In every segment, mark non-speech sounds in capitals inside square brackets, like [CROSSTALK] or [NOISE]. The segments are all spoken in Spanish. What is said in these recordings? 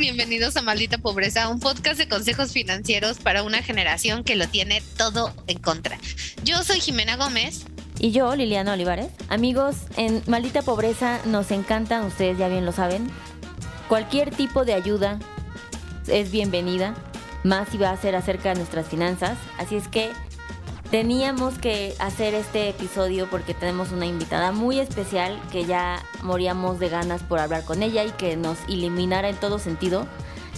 bienvenidos a Maldita Pobreza, un podcast de consejos financieros para una generación que lo tiene todo en contra. Yo soy Jimena Gómez. Y yo, Liliana Olivares. Amigos, en Maldita Pobreza nos encantan, ustedes ya bien lo saben. Cualquier tipo de ayuda es bienvenida, más si va a ser acerca de nuestras finanzas. Así es que Teníamos que hacer este episodio porque tenemos una invitada muy especial que ya moríamos de ganas por hablar con ella y que nos iluminara en todo sentido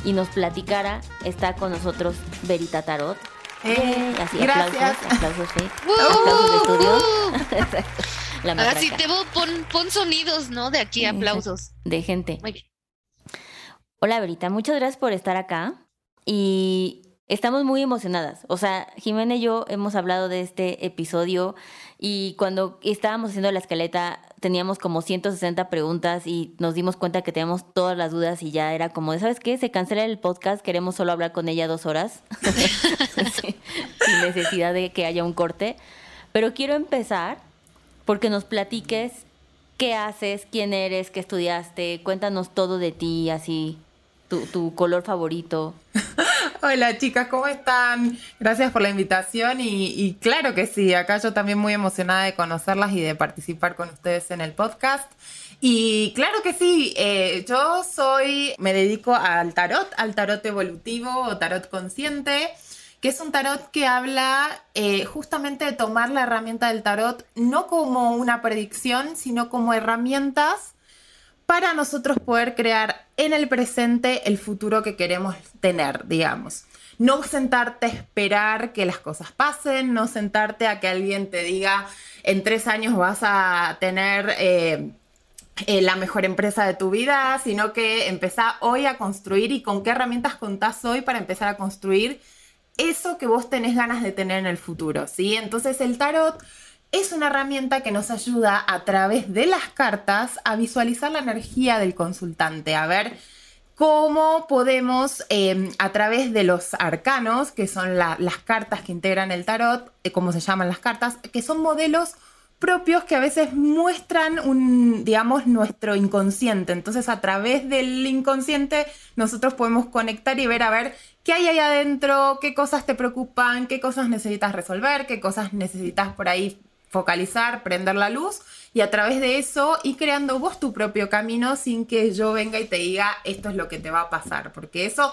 y nos platicara. Está con nosotros Verita Tarot. Eh, así, gracias. aplausos, aplausos, aplausos de estudio. [LAUGHS] Ahora sí, te pon, pon sonidos, ¿no? De aquí, aplausos. De gente. Muy bien. Hola, Verita, muchas gracias por estar acá. Y Estamos muy emocionadas. O sea, Jimena y yo hemos hablado de este episodio y cuando estábamos haciendo la escaleta teníamos como 160 preguntas y nos dimos cuenta que teníamos todas las dudas y ya era como, ¿sabes qué? Se cancela el podcast, queremos solo hablar con ella dos horas [LAUGHS] sin necesidad de que haya un corte. Pero quiero empezar porque nos platiques qué haces, quién eres, qué estudiaste, cuéntanos todo de ti, así, tu, color favorito. [LAUGHS] Hola chicas, ¿cómo están? Gracias por la invitación y, claro que sí, acá yo también muy emocionada de conocerlas y de participar con ustedes en el podcast. Y claro que sí, eh, yo soy, me dedico al tarot, al tarot evolutivo o tarot consciente, que es un tarot que habla eh, justamente de tomar la herramienta del tarot no como una predicción, sino como herramientas para nosotros poder crear en el presente el futuro que queremos tener, digamos. No sentarte a esperar que las cosas pasen, no sentarte a que alguien te diga en tres años vas a tener eh, eh, la mejor empresa de tu vida, sino que empezar hoy a construir y con qué herramientas contás hoy para empezar a construir eso que vos tenés ganas de tener en el futuro, ¿sí? Entonces el tarot es una herramienta que nos ayuda a través de las cartas a visualizar la energía del consultante, a ver cómo podemos, em, a través de los arcanos, que son las cartas que integran el tarot, eh, como se llaman las cartas, que son modelos propios que a veces muestran un, digamos, nuestro inconsciente. Entonces, a través del inconsciente, nosotros podemos conectar y ver a ver qué hay ahí adentro, qué cosas te preocupan, qué cosas necesitas resolver, qué cosas necesitas por ahí focalizar, prender la luz y a través de eso ir creando vos tu propio camino sin que yo venga y te diga esto es lo que te va a pasar, porque eso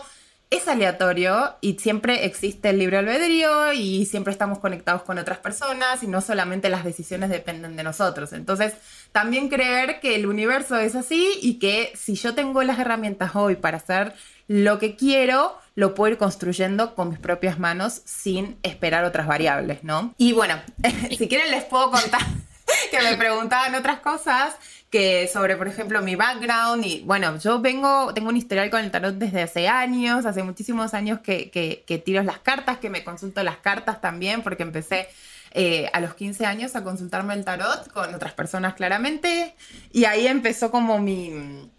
es aleatorio y siempre existe el libre albedrío y siempre estamos conectados con otras personas y no solamente las decisiones dependen de nosotros. Entonces, también creer que el universo es así y que si yo tengo las herramientas hoy para hacer lo que quiero, lo puedo ir construyendo con mis propias manos sin esperar otras variables, ¿no? Y bueno, [LAUGHS] si quieren les puedo contar [LAUGHS] que me preguntaban otras cosas que sobre, por ejemplo, mi background y bueno, yo vengo, tengo un historial con el tarot desde hace años, hace muchísimos años que, que, tiro las cartas, que me consulto las cartas también, porque empecé eh, a los 15 años a consultarme el tarot con otras personas claramente, y ahí empezó como mi,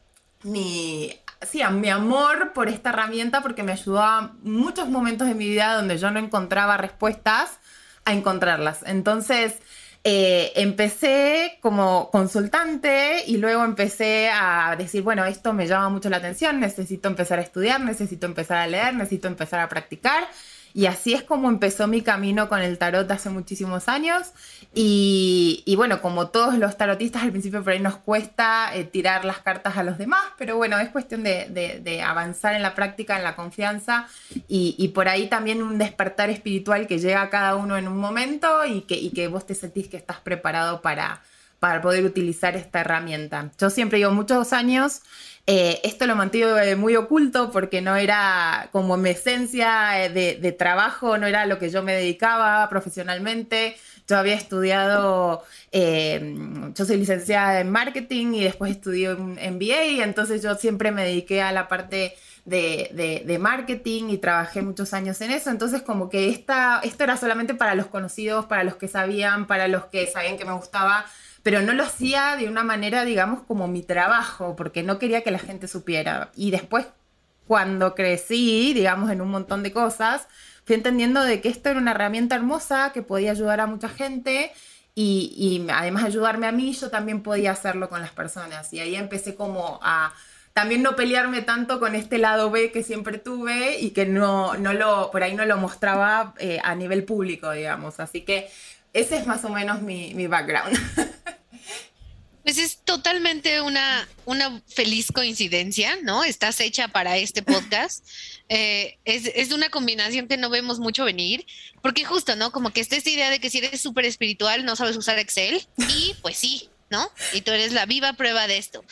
mi sí, a mi amor por esta herramienta porque me ayudó a muchos momentos de mi vida donde yo no encontraba respuestas a encontrarlas. Entonces, eh, empecé como consultante y luego empecé a decir, bueno, esto me llama mucho la atención, necesito empezar a estudiar, necesito empezar a leer, necesito empezar a practicar. Y así es como empezó mi camino con el tarot hace muchísimos años. Y, bueno, como todos los tarotistas, al principio por ahí nos cuesta eh, tirar las cartas a los demás, pero bueno, es cuestión de, avanzar en la práctica, en la confianza y, por ahí también un despertar espiritual que llega a cada uno en un momento y que, y que vos te sentís que estás preparado para, para poder utilizar esta herramienta. Yo siempre digo, muchos años eh, esto lo mantuve muy oculto porque no era como mi esencia eh, de, trabajo, no era lo que yo me dedicaba profesionalmente. Yo había estudiado, eh, yo soy licenciada en marketing y después estudié un MBA, entonces yo siempre me dediqué a la parte de, de, marketing y trabajé muchos años en eso. Entonces como que esta, esto era solamente para los conocidos, para los que sabían, para los que sabían que me gustaba pero no lo hacía de una manera, digamos, como mi trabajo, porque no quería que la gente supiera. Y después, cuando crecí, digamos, en un montón de cosas, fui entendiendo de que esto era una herramienta hermosa que podía ayudar a mucha gente y, y además ayudarme a mí, yo también podía hacerlo con las personas. Y ahí empecé como a también no pelearme tanto con este lado B que siempre tuve y que no, no lo, por ahí no lo mostraba eh, a nivel público, digamos. Así que ese es más o menos mi, mi background. [LAUGHS] Pues es totalmente una, una feliz coincidencia, ¿no? Estás hecha para este podcast. [LAUGHS] Eh, es, es, una combinación que no vemos mucho venir, porque justo, ¿no? Como que está esta idea de que si eres súper espiritual no sabes usar Excel, y pues sí, ¿no? Y tú eres la viva prueba de esto.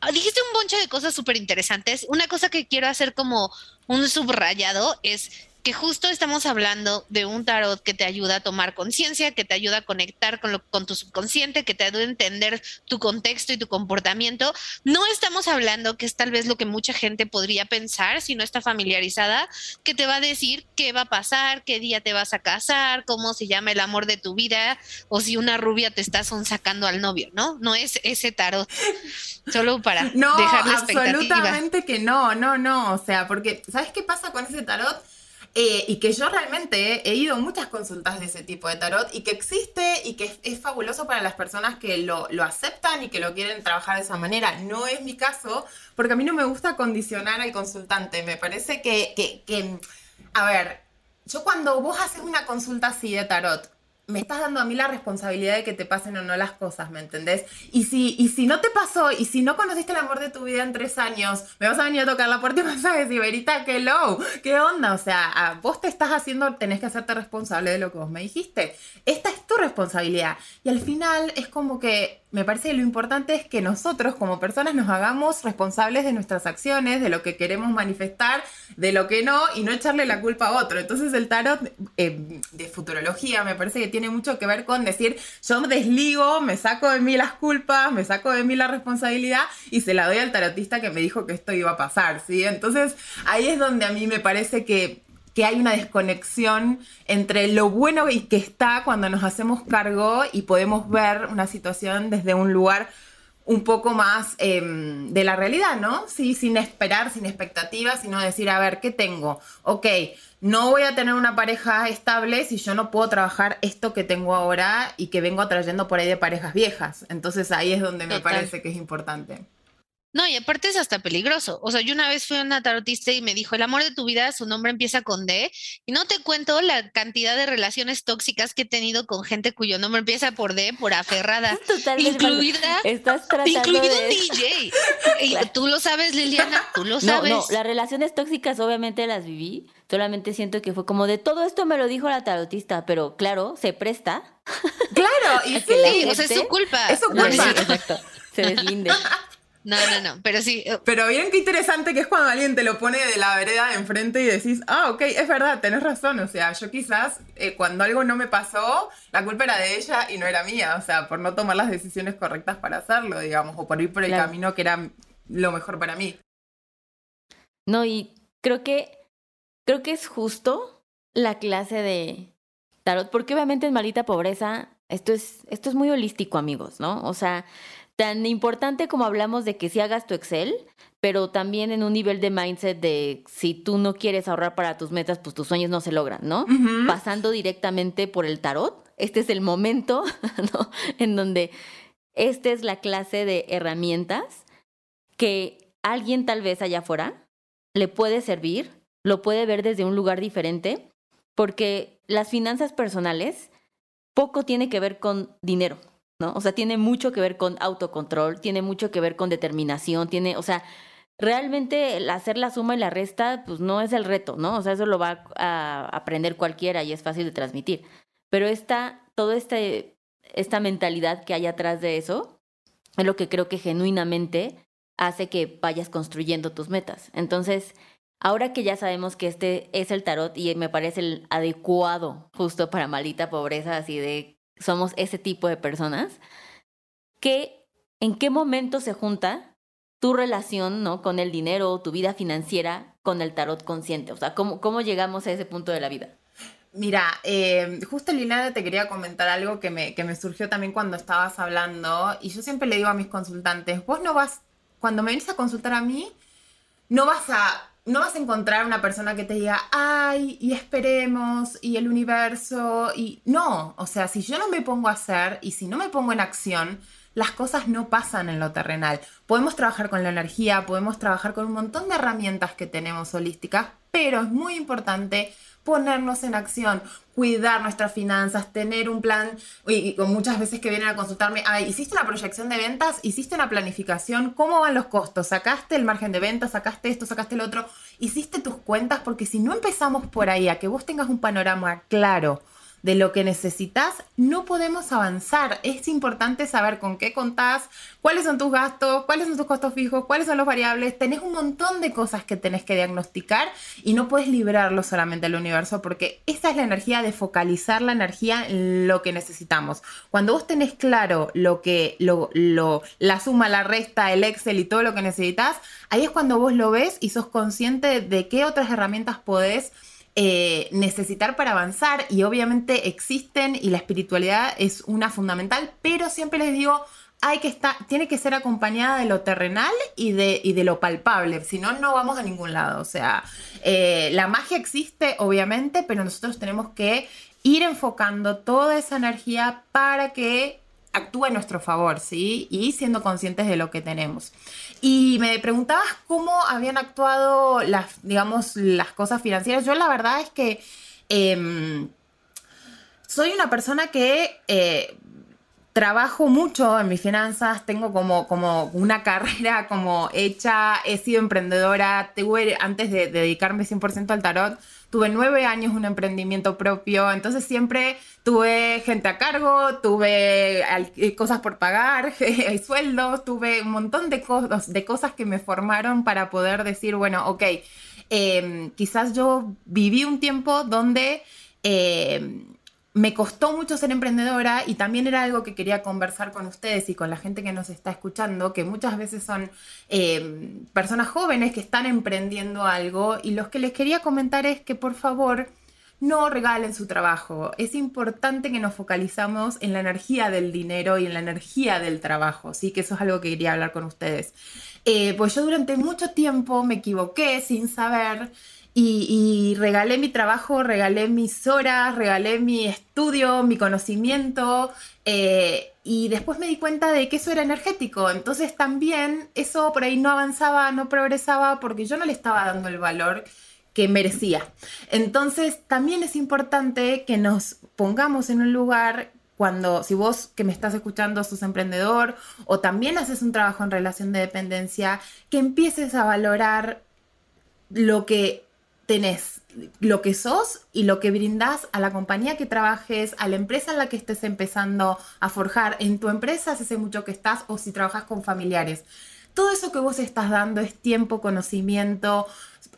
Ah, dijiste un bonche de cosas súper interesantes. Una cosa que quiero hacer como un subrayado es que justo estamos hablando de un tarot que te ayuda a tomar conciencia, que te ayuda a conectar con, lo, con tu subconsciente, que te ayuda a entender tu contexto y tu comportamiento. No estamos hablando, que es tal vez lo que mucha gente podría pensar si no está familiarizada, que te va a decir qué va a pasar, qué día te vas a casar, cómo se llama el amor de tu vida, o si una rubia te está sacando al novio, ¿no? No es ese tarot. Solo para no, dejar la absolutamente que no, no, no. O sea, porque, ¿sabes qué pasa con ese tarot? Eh, y que yo realmente he ido muchas consultas de ese tipo de tarot y que existe y que es, fabuloso para las personas que lo, lo, aceptan y que lo quieren trabajar de esa manera. No es mi caso, porque a mí no me gusta condicionar al consultante. Me parece que, que a ver, yo cuando vos haces una consulta así de tarot, me estás dando a mí la responsabilidad de que te pasen o no las cosas, ¿me entendés? Y si, y si no te pasó, y si no conociste el amor de tu vida en tres años, me vas a venir a tocar la puerta y vas a decir, Verita, qué low, qué onda, o sea, vos te estás haciendo, tenés que hacerte responsable de lo que vos me dijiste. Esta es tu responsabilidad. Y al final es como que me parece que lo importante es que nosotros como personas nos hagamos responsables de nuestras acciones, de lo que queremos manifestar, de lo que no, y no echarle la culpa a otro. Entonces el tarot eh, de futurología me parece que tiene mucho que ver con decir, yo desligo, me saco de mí las culpas, me saco de mí la responsabilidad y se la doy al tarotista que me dijo que esto iba a pasar, ¿sí? Entonces ahí es donde a mí me parece que que hay una desconexión entre lo bueno y que está cuando nos hacemos cargo y podemos ver una situación desde un lugar un poco más em, de la realidad, ¿no? Sí, sin esperar, sin expectativas, sino decir, a ver, ¿qué tengo? Ok, no voy a tener una pareja estable si yo no puedo trabajar esto que tengo ahora y que vengo atrayendo por ahí de parejas viejas. Entonces ahí es donde me parece que es importante. No, y aparte es hasta peligroso. O sea, yo una vez fui a una tarotista y me dijo, el amor de tu vida, su nombre empieza con D, y no te cuento la cantidad de relaciones tóxicas que he tenido con gente cuyo nombre empieza por D, por aferrada, [LAUGHS] incluida, Estás incluido un DJ. [LAUGHS] Y tú lo sabes, Liliana, tú lo sabes. No, las relaciones tóxicas obviamente las viví, solamente siento que fue como de todo esto me lo dijo la tarotista, pero claro, se presta. Claro, y [LAUGHS] sí, o sea, es su culpa. Es su culpa. exacto, se deslinde. No, no, no, pero sí. Eh, pero bien qué interesante que es cuando alguien te lo pone de la vereda de enfrente y decís, ah, ok, es verdad, tenés razón. O sea, yo quizás eh, cuando algo no me pasó, la culpa era de ella y no era mía. O sea, por no tomar las decisiones correctas para hacerlo, digamos, o por ir por el camino que era lo mejor para mí. No, y creo que, creo que es justo la clase de tarot, porque obviamente en Malita Pobreza esto es, esto es muy holístico, amigos, ¿no? O sea, tan importante como hablamos de que si hagas tu Excel, pero también en un nivel de mindset de si tú no quieres ahorrar para tus metas, pues tus sueños no se logran, ¿no? Pasando directamente por el tarot, este es el momento, [LAUGHS] ¿no? En donde esta es la clase de herramientas que alguien tal vez allá afuera le puede servir, lo puede ver desde un lugar diferente, porque las finanzas personales poco tiene que ver con dinero. ¿No? O sea, tiene mucho que ver con autocontrol, tiene mucho que ver con determinación, tiene, o sea, realmente hacer la suma y la resta, pues no es el reto, ¿no? O sea, eso lo va a aprender cualquiera y es fácil de transmitir. Pero esta, toda este, esta mentalidad que hay atrás de eso es lo que creo que genuinamente hace que vayas construyendo tus metas. Entonces, ahora que ya sabemos que este es el tarot y me parece el adecuado justo para malita pobreza, así de somos ese tipo de personas, que en qué momento se junta tu relación ¿no? con el dinero, tu vida financiera, con el tarot consciente. O sea, ¿cómo, cómo llegamos a ese punto de la vida? Mira, eh, justo Lina te quería comentar algo que me, que me surgió también cuando estabas hablando y yo siempre le digo a mis consultantes, vos no vas, cuando me venís a consultar a mí, no vas a no vas a encontrar una persona que te diga, ay, y esperemos, y el universo, y no, o sea, si yo no me pongo a hacer y si no me pongo en acción, las cosas no pasan en lo terrenal. Podemos trabajar con la energía, podemos trabajar con un montón de herramientas que tenemos holísticas, pero es muy importante ponernos en acción, cuidar nuestras finanzas, tener un plan, y, muchas veces que vienen a consultarme, ay, ¿hiciste una proyección de ventas? ¿Hiciste una planificación? ¿Cómo van los costos? ¿Sacaste el margen de ventas? ¿Sacaste esto? ¿Sacaste el otro? ¿Hiciste tus cuentas? Porque si no empezamos por ahí, a que vos tengas un panorama claro, de lo que necesitas, no podemos avanzar. Es importante saber con qué contás, cuáles son tus gastos, cuáles son tus costos fijos, cuáles son los variables. Tenés un montón de cosas que tenés que diagnosticar y no puedes librarlo solamente al universo porque esa es la energía de focalizar la energía en lo que necesitamos. Cuando vos tenés claro lo que, lo, lo, la suma, la resta, el Excel y todo lo que necesitas, ahí es cuando vos lo ves y sos consciente de qué otras herramientas podés eh, necesitar para avanzar y obviamente existen y la espiritualidad es una fundamental, pero siempre les digo, hay que estar, tiene que ser acompañada de lo terrenal y de, de lo palpable, si no, no vamos a ningún lado. O sea, eh, la magia existe, obviamente, pero nosotros tenemos que ir enfocando toda esa energía para que actúe a nuestro favor, ¿sí? Y siendo conscientes de lo que tenemos. Y me preguntabas cómo habían actuado las, digamos, las cosas financieras. Yo la verdad es que em, soy una persona que eh, trabajo mucho en mis finanzas, tengo como, como una [LAUGHS] carrera como hecha, he sido emprendedora, tuve, antes de, de dedicarme 100% al tarot, tuve nueve años un emprendimiento propio, entonces siempre tuve gente a cargo, tuve eh, cosas por pagar, [LAUGHS] sueldos, tuve un montón de, cosas, de cosas que me formaron para poder decir, bueno, ok, em, quizás yo viví un tiempo donde... Em, me costó mucho ser emprendedora y también era algo que quería conversar con ustedes y con la gente que nos está escuchando, que muchas veces son eh, personas jóvenes que están emprendiendo algo y los que les quería comentar es que por favor no regalen su trabajo. Es importante que nos focalizamos en la energía del dinero y en la energía del trabajo, sí que eso es algo que quería hablar con ustedes. Eh, pues yo durante mucho tiempo me equivoqué sin saber y, regalé mi trabajo, regalé mis horas, regalé mi estudio, mi conocimiento. Eh, y después me di cuenta de que eso era energético. Entonces también eso por ahí no avanzaba, no progresaba porque yo no le estaba dando el valor que merecía. Entonces también es importante que nos pongamos en un lugar cuando, si vos que me estás escuchando sos emprendedor o también haces un trabajo en relación de dependencia, que empieces a valorar lo que tenés lo que sos y lo que brindás a la compañía que trabajes, a la empresa en la que estés empezando a forjar, en tu empresa hace mucho que estás o si trabajas con familiares. Todo eso que vos estás dando es tiempo, conocimiento.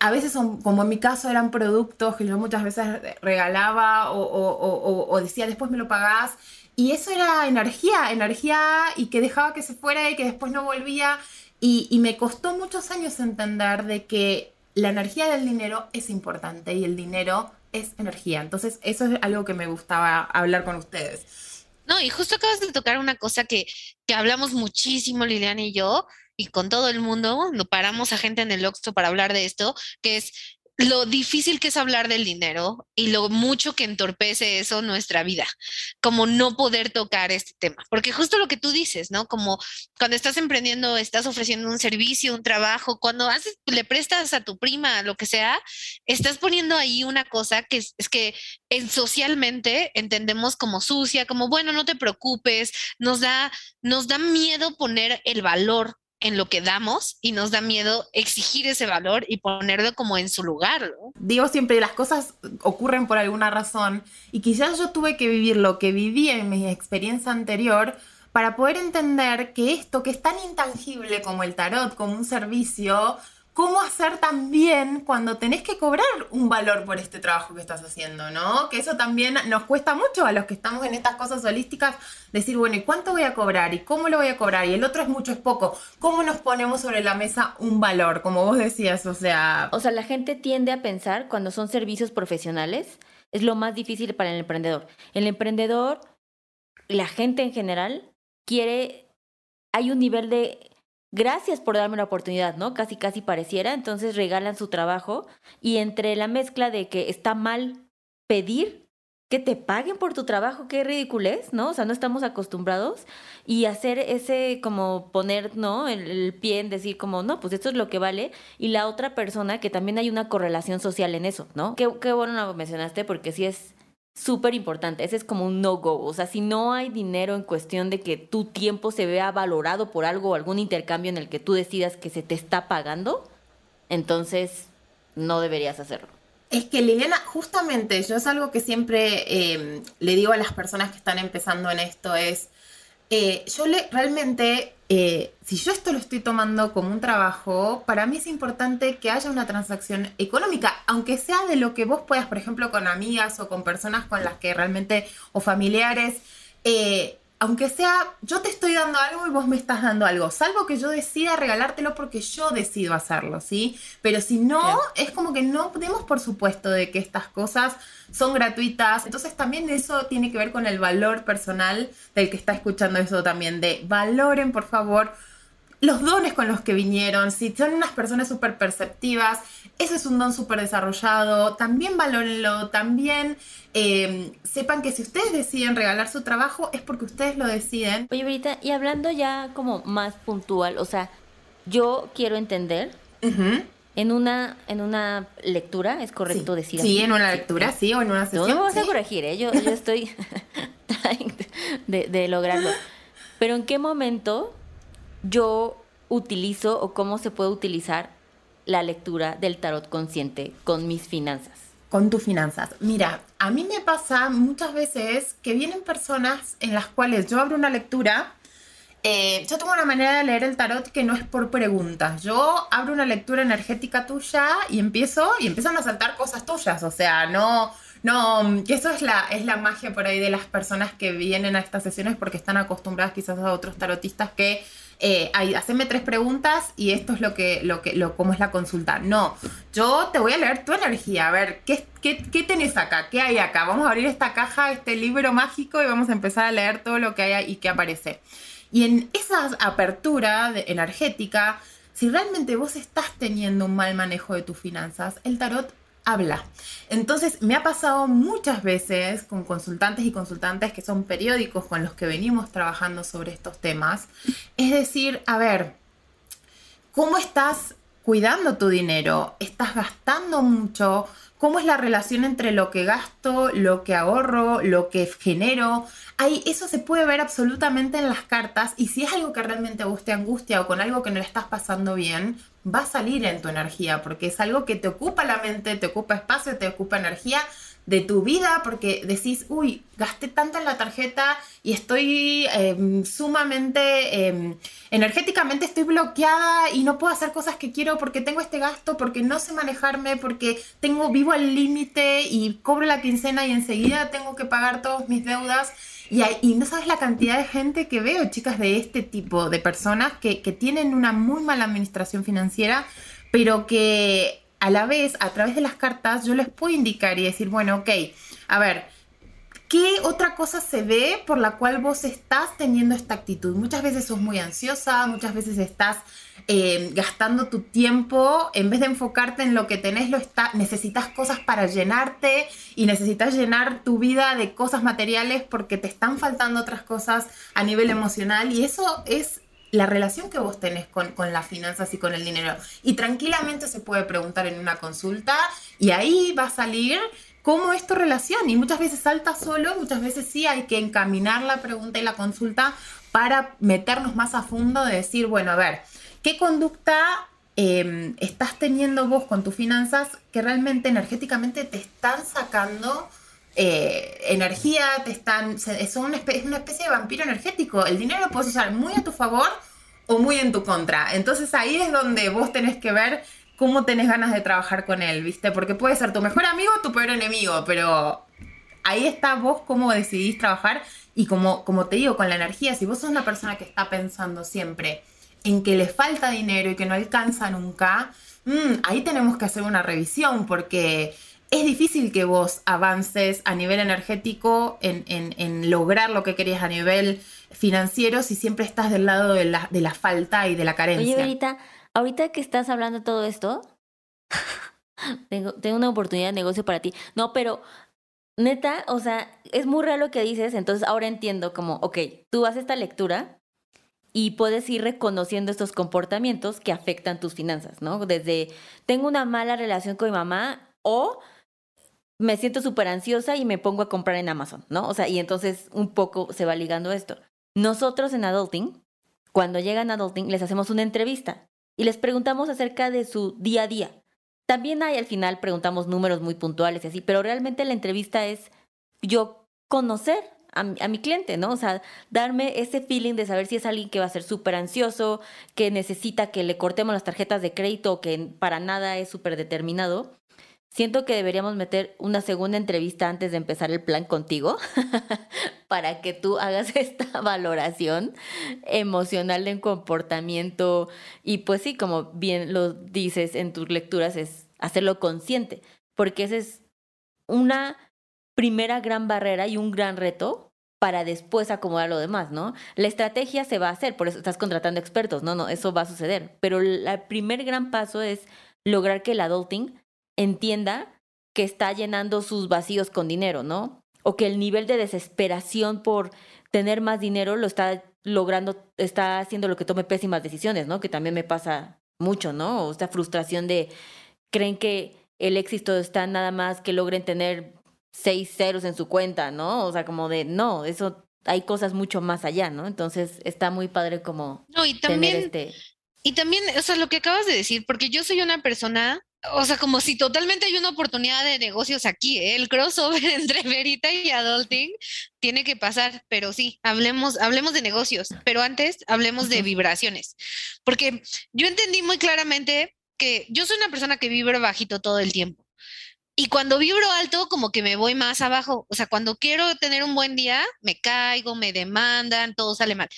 A veces son, como en mi caso, eran productos que yo muchas veces regalaba o, decía, después me lo pagás. Y eso era energía, energía y que dejaba que se fuera y que después no volvía. Y me costó muchos años entender de que la energía del dinero es importante y el dinero es energía. Entonces, eso es algo que me gustaba hablar con ustedes. No, y justo acabas de tocar una cosa que, que hablamos muchísimo Liliana y yo, y con todo el mundo, cuando paramos a gente en el Oxxo para hablar de esto, que es lo difícil que es hablar del dinero y lo mucho que entorpece eso nuestra vida, como no poder tocar este tema, porque justo lo que tú dices, ¿no? Como cuando estás emprendiendo, estás ofreciendo un servicio, un trabajo, cuando haces, le prestas a tu prima, lo que sea, estás poniendo ahí una cosa que es, que en, socialmente entendemos como sucia, como bueno, no te preocupes, nos da, nos da miedo poner el valor en lo que damos y nos da miedo exigir ese valor y ponerlo como en su lugar. Digo siempre, las cosas ocurren por alguna razón y quizás yo tuve que vivir lo que viví en mi experiencia anterior para poder entender que esto que es tan intangible como el tarot, como un servicio, cómo hacer también cuando tenés que cobrar un valor por este trabajo que estás haciendo, ¿no? Que eso también nos cuesta mucho a los que estamos en estas cosas holísticas, decir, bueno, ¿y cuánto voy a cobrar? ¿Y cómo lo voy a cobrar? Y el otro es mucho, es poco. ¿Cómo nos ponemos sobre la mesa un valor? Como vos decías, o sea... O sea, la gente tiende a pensar cuando son servicios profesionales, es lo más difícil para el emprendedor. El emprendedor, la gente en general, quiere, hay un nivel de gracias por darme la oportunidad, ¿no? Casi, casi pareciera. Entonces regalan su trabajo y entre la mezcla de que está mal pedir que te paguen por tu trabajo, qué ridiculez, ¿no? O sea, no estamos acostumbrados y hacer ese como poner, ¿no? El, pie en decir como, no, pues esto es lo que vale y la otra persona que también hay una correlación social en eso, ¿no? Qué, qué bueno lo mencionaste porque sí es súper importante, ese es como un no-go, o sea, si no hay dinero en cuestión de que tu tiempo se vea valorado por algo o algún intercambio en el que tú decidas que se te está pagando, entonces no deberías hacerlo. Es que Liliana, justamente, yo es algo que siempre em, le digo a las personas que están empezando en esto, es, eh, yo le, realmente, eh, si yo esto lo estoy tomando como un trabajo, para mí es importante que haya una transacción económica, aunque sea de lo que vos puedas, por ejemplo, con amigas o con personas con las que realmente, o familiares, eh, aunque sea, yo te estoy dando algo y vos me estás dando algo, salvo que yo decida regalártelo porque yo decido hacerlo, ¿sí? Pero si no, es como que no demos por supuesto de que estas cosas son gratuitas. Entonces también eso tiene que ver con el valor personal del que está escuchando eso también, de valoren por favor los dones con los que vinieron, si son unas personas súper perceptivas, ese es un don súper desarrollado, también valórenlo, también eh, sepan que si ustedes deciden regalar su trabajo es porque ustedes lo deciden. Oye, Brita, y hablando ya como más puntual, o sea, yo quiero entender, en, una, en una lectura, ¿es correcto decir Sí, en una lectura, sí, o en una sesión. No, me vas a corregir, ¿eh? yo, yo estoy [LAUGHS] de, de lograrlo. Pero ¿en qué momento yo utilizo o cómo se puede utilizar la lectura del tarot consciente con mis finanzas? Con tus finanzas. Mira, a mí me pasa muchas veces que vienen personas en las cuales yo abro una lectura. Eh, yo tengo una manera de leer el tarot que no es por preguntas. Yo abro una lectura energética tuya y empiezo y empiezan a saltar cosas tuyas. O sea, no, no, que eso es la, es la magia por ahí de las personas que vienen a estas sesiones porque están acostumbradas quizás a otros tarotistas que eh, tres preguntas y esto es lo que, lo que, lo, cómo es la consulta. No, yo te voy a leer tu energía, a ver, ¿qué, qué, qué tenés acá? ¿Qué hay acá? Vamos a abrir esta caja, este libro mágico y vamos a empezar a leer todo lo que hay y que aparece. Y en esa apertura energética, si realmente vos estás teniendo un mal manejo de tus finanzas, el tarot habla. Entonces, me ha pasado muchas veces con consultantes y consultantes que son periódicos con los que venimos trabajando sobre estos temas. Es decir, a ver, ¿cómo estás cuidando tu dinero? ¿Estás gastando mucho? ¿Cómo es la relación entre lo que gasto, lo que ahorro, lo que genero? Ahí eso se puede ver absolutamente en las cartas y si es algo que realmente vos te angustia o con algo que no le estás pasando bien, va a salir en tu energía porque es algo que te ocupa la mente, te ocupa espacio, te ocupa energía de tu vida porque decís, uy, gasté tanto en la tarjeta y estoy em, sumamente, em, energéticamente estoy bloqueada y no puedo hacer cosas que quiero porque tengo este gasto, porque no sé manejarme, porque tengo, vivo al límite y cobro la quincena y enseguida tengo que pagar todas mis deudas. Y, y, no sabes la cantidad de gente que veo, chicas, de este tipo de personas que, que tienen una muy mala administración financiera, pero que a la vez, a través de las cartas, yo les puedo indicar y decir, bueno, ok, a ver, ¿qué otra cosa se ve por la cual vos estás teniendo esta actitud? Muchas veces sos muy ansiosa, muchas veces estás eh, gastando tu tiempo, en vez de enfocarte en lo que tenés, lo está, necesitas cosas para llenarte y necesitas llenar tu vida de cosas materiales porque te están faltando otras cosas a nivel emocional y eso es la relación que vos tenés con, las finanzas y con el dinero. Y tranquilamente se puede preguntar en una consulta y ahí va a salir cómo es tu relación. Y muchas veces salta solo, muchas veces sí hay que encaminar la pregunta y la consulta para meternos más a fondo de decir, bueno, a ver, ¿qué conducta em, estás teniendo vos con tus finanzas que realmente energéticamente te están sacando? Eh, energía, te están, es una, especie, una especie de vampiro energético. El dinero lo puedes usar muy a tu favor o muy en tu contra. Entonces ahí es donde vos tenés que ver cómo tenés ganas de trabajar con él, ¿viste? Porque puede ser tu mejor amigo o tu peor enemigo, pero ahí está vos cómo decidís trabajar y como, como te digo, con la energía, si vos sos una persona que está pensando siempre en que le falta dinero y que no alcanza nunca, mm, ahí tenemos que hacer una revisión porque es difícil que vos avances a nivel energético en, lograr lo que querías a nivel financiero si siempre estás del lado de la, de la falta y de la carencia. Oye, ahorita, ahorita que estás hablando todo esto, [LAUGHS] tengo, una oportunidad de negocio para ti. No, pero neta, o sea, es muy real lo que dices, entonces ahora entiendo como, ok, tú haces esta lectura y puedes ir reconociendo estos comportamientos que afectan tus finanzas, ¿no? Desde tengo una mala relación con mi mamá o me siento súper ansiosa y me pongo a comprar en Amazon, ¿no? O sea, y entonces un poco se va ligando esto. Nosotros en Adulting, cuando llegan a Adulting, les hacemos una entrevista y les preguntamos acerca de su día a día. También hay al final preguntamos números muy puntuales y así, pero realmente la entrevista es yo conocer a, mi cliente, ¿no? O sea, darme ese feeling de saber si es alguien que va a ser súper ansioso, que necesita que le cortemos las tarjetas de crédito, que para nada es súper determinado. Siento que deberíamos meter una segunda entrevista antes de empezar el plan contigo [LAUGHS] para que tú hagas [LAUGHS] esta valoración emocional en comportamiento y pues sí, como bien lo dices en tus lecturas, es hacerlo consciente, porque esa es una primera gran barrera y un gran reto para después acomodar lo demás, ¿no? La estrategia se va a hacer, por eso estás contratando expertos, no, no, eso va a suceder, pero el primer gran paso es lograr que el adulting entienda que está llenando sus vacíos con dinero, ¿no? O que el nivel de desesperación por tener más dinero lo está logrando, está haciendo lo que tome pésimas decisiones, ¿no? Que también me pasa mucho, ¿no? O esta frustración de, creen que el éxito está nada más que logren tener seis ceros en su cuenta, ¿no? O sea, como de, no, eso hay cosas mucho más allá, ¿no? Entonces está muy padre como no, y también, este... Y también, o sea, lo que acabas de decir, porque yo soy una persona o sea, como si totalmente hay una oportunidad de negocios aquí. ¿eh? El crossover [LAUGHS] entre Verita y Adulting tiene que pasar, pero sí, hablemos, hablemos de negocios, pero antes hablemos de vibraciones, porque yo entendí muy claramente que yo soy una persona que vibra bajito todo el tiempo. Y cuando vibro alto, como que me voy más abajo. O sea, cuando quiero tener un buen día, me caigo, me demandan, todo sale mal.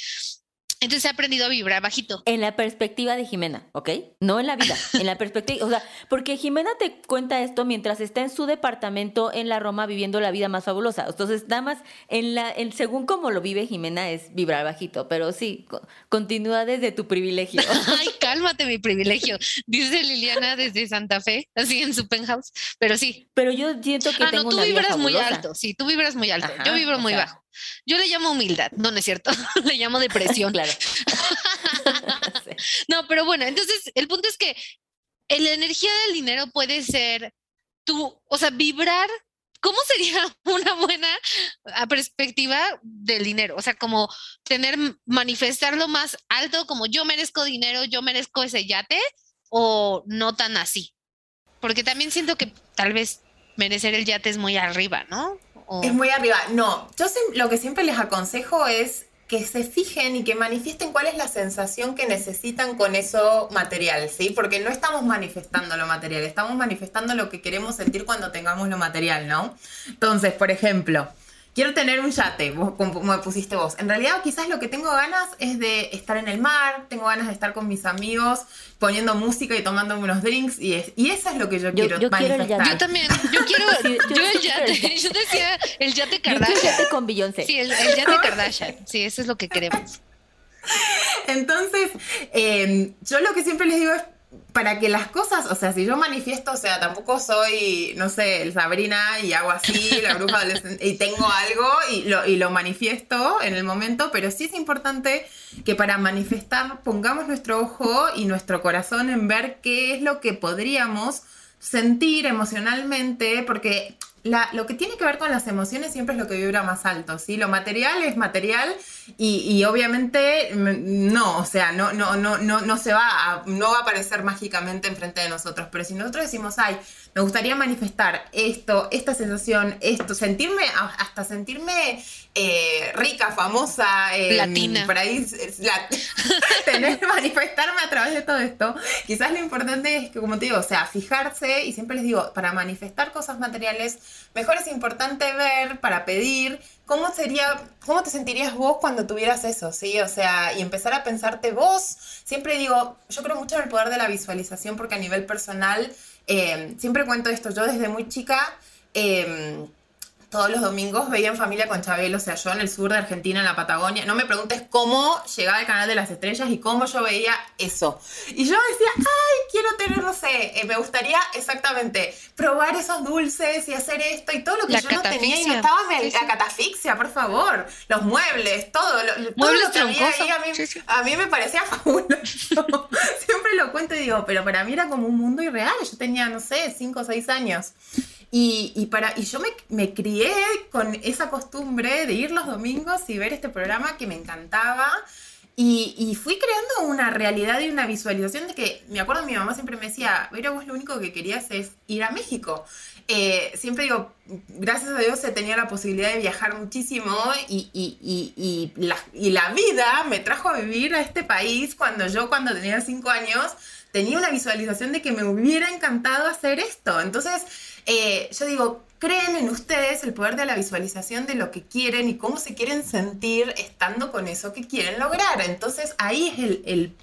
Entonces he aprendido a vibrar bajito. En la perspectiva de Jimena, ¿ok? No en la vida, en la perspectiva, o sea, porque Jimena te cuenta esto mientras está en su departamento en la Roma viviendo la vida más fabulosa. Entonces, nada más, en la, en, según como lo vive Jimena es vibrar bajito, pero sí, continúa desde tu privilegio. [LAUGHS] Ay, cálmate mi privilegio, dice Liliana desde Santa Fe, así en su penthouse, pero sí. Pero yo siento que ah, tengo no, tú una vibras muy alto, sí, tú vibras muy alto, yo vibro muy bajo. Yo le llamo humildad, no, no es cierto, [LAUGHS] le llamo depresión. [LAUGHS] claro. [LAUGHS] No, pero bueno, entonces el punto es que la energía del dinero puede ser tú, o sea, vibrar. ¿Cómo sería una buena ah, perspectiva del dinero? O sea, como tener, manifestarlo más alto, como yo merezco dinero, yo merezco ese yate, o no tan así. Porque también siento que tal vez merecer el yate es muy arriba, ¿no? Es muy arriba. No, yo lo que siempre les aconsejo es que se fijen y que manifiesten cuál es la sensación que necesitan con eso material, ¿sí? Porque no estamos manifestando lo material, estamos manifestando lo que queremos sentir cuando tengamos lo material, ¿no? Entonces, por ejemplo, quiero tener un yate, como me pusiste vos. En realidad quizás lo que tengo ganas es de estar en el mar, tengo ganas de estar con mis amigos, poniendo música y tomándome unos drinks y, es, y eso es lo que yo, quiero manifestar. yo también, yo [LAUGHS] quiero, yo, el yate, [LAUGHS] yo decía el yate Kardashian. el yate con Beyoncé. Sí, el, yate Kardashian, sí, eso es lo que queremos. [LAUGHS] Entonces, eh, yo lo que siempre les digo es para que las cosas, o sea, si yo manifiesto, o sea, tampoco soy, no sé, el Sabrina y hago así, la bruja adolescente, y tengo algo y lo, y lo manifiesto en el momento, pero sí es importante que para manifestar pongamos nuestro ojo y nuestro corazón en ver qué es lo que podríamos sentir emocionalmente, porque lo que tiene que ver con las emociones siempre es lo que vibra más alto, ¿sí? Lo material es material y, obviamente mm, no, o sea, no, no, no, no, no se va a, no va a aparecer mágicamente enfrente de nosotros, pero si nosotros decimos, ay, me gustaría manifestar esto, esta sensación, esto, sentirme, hasta sentirme eh, rica, famosa, eh, latina, por ahí, [LAUGHS] tener, manifestarme a través de todo esto, quizás lo importante es que, como te digo, o sea, fijarse, y siempre les digo, para manifestar cosas materiales, mejor es importante ver para pedir cómo sería, cómo te sentirías vos cuando tuvieras eso, ¿sí? O sea, y empezar a pensarte vos. Siempre digo, yo creo mucho en el poder de la visualización porque a nivel personal eh, siempre cuento esto, yo desde muy chica... Eh, todos los domingos veía en familia con Chabelo, o sea, yo en el sur de Argentina, en la Patagonia. No me preguntes cómo llegaba el canal de las estrellas y cómo yo veía eso. Y yo decía, ay, quiero tener, no sé, eh, me gustaría exactamente probar esos dulces y hacer esto y todo lo que yo no tenía y no estaba la catafixia, por favor. Los muebles, todo, lo, todo lo que había ahí a mí, a mí me parecía [LAUGHS] fabuloso. Siempre lo cuento y digo, pero para mí era como un mundo irreal. Yo tenía, no sé, cinco o seis años. Y, para, y yo me, me, crié con esa costumbre de ir los domingos y ver este programa que me encantaba. Y, y, fui creando una realidad y una visualización de que, me acuerdo, mi mamá siempre me decía, pero vos lo único que querías es ir a México. Eh, siempre digo, gracias a Dios se tenía la posibilidad de viajar muchísimo y, y, la, y la vida me trajo a vivir a este país cuando yo, cuando tenía cinco años, tenía una visualización de que me hubiera encantado hacer esto. Entonces, eh, yo digo, creen en ustedes el poder de la visualización de lo que quieren y cómo se quieren sentir estando con eso que quieren lograr. Entonces ahí es el, el,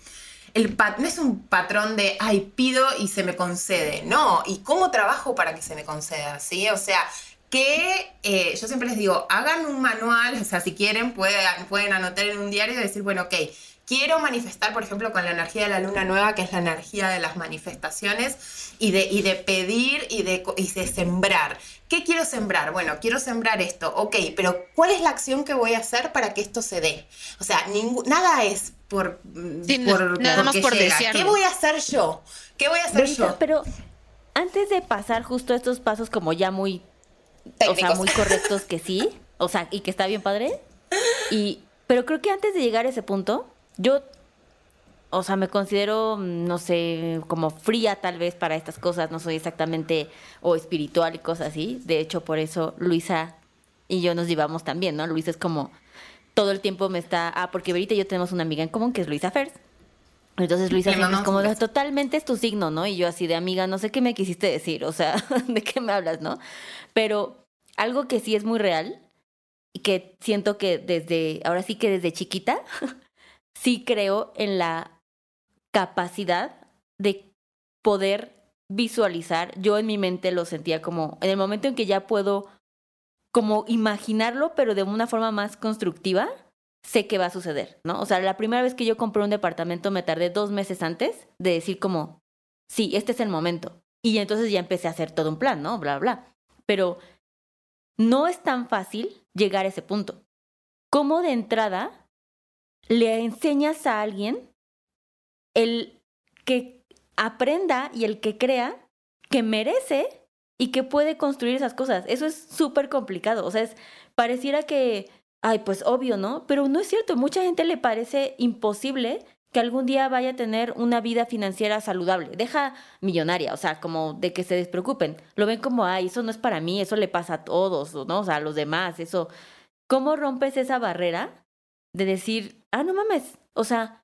el no es un patrón de, ay, pido y se me concede. No, y cómo trabajo para que se me conceda, ¿sí? O sea, que eh, yo siempre les digo, hagan un manual, o sea, si quieren pueden, pueden anotar en un diario y decir, bueno, ok, quiero manifestar, por ejemplo, con la energía de la luna nueva, que es la energía de las manifestaciones, y de, y de pedir y de, y de sembrar. ¿Qué quiero sembrar? Bueno, quiero sembrar esto, ok, pero ¿cuál es la acción que voy a hacer para que esto se dé? O sea, nada es por, por, nada más por ¿Qué voy a hacer yo? ¿Qué voy a hacer yo? Pero antes de pasar justo estos pasos como ya muy, o sea, muy correctos que sí, o sea, y que está bien padre, y, pero creo que antes de llegar a ese punto, yo, o sea, me considero, no sé, como fría tal vez para estas cosas, no soy exactamente o espiritual y cosas así. De hecho, por eso Luisa y yo nos llevamos también, ¿no? Luisa es como todo el tiempo me está, ah, porque ahorita y yo tenemos una amiga en común que es Luisa Fers. Entonces Luisa siempre es como, totalmente es tu signo, ¿no? Y yo así de amiga, no sé qué me quisiste decir, o sea, [LAUGHS] ¿de qué me hablas, no? Pero algo que sí es muy real y que siento que desde, ahora sí que desde chiquita, [LAUGHS] sí creo en la capacidad de poder visualizar. Yo en mi mente lo sentía como, en el momento en que ya puedo como imaginarlo, pero de una forma más constructiva, sé que va a suceder, ¿no? O sea, la primera vez que yo compré un departamento me tardé dos meses antes de decir como, sí, este es el momento. Y entonces ya empecé a hacer todo un plan, ¿no? Bla, bla. Pero no es tan fácil llegar a ese punto. ¿Cómo de entrada le enseñas a alguien el que aprenda y el que crea que merece y que puede construir esas cosas. Eso es súper complicado. O sea, es, pareciera que, ay, pues obvio, ¿no? Pero no es cierto. Mucha gente le parece imposible que algún día vaya a tener una vida financiera saludable. Deja millonaria, o sea, como de que se despreocupen. Lo ven como, ay, eso no es para mí, eso le pasa a todos, ¿no? O sea, a los demás, eso. ¿Cómo rompes esa barrera de decir, ah, no mames, o sea,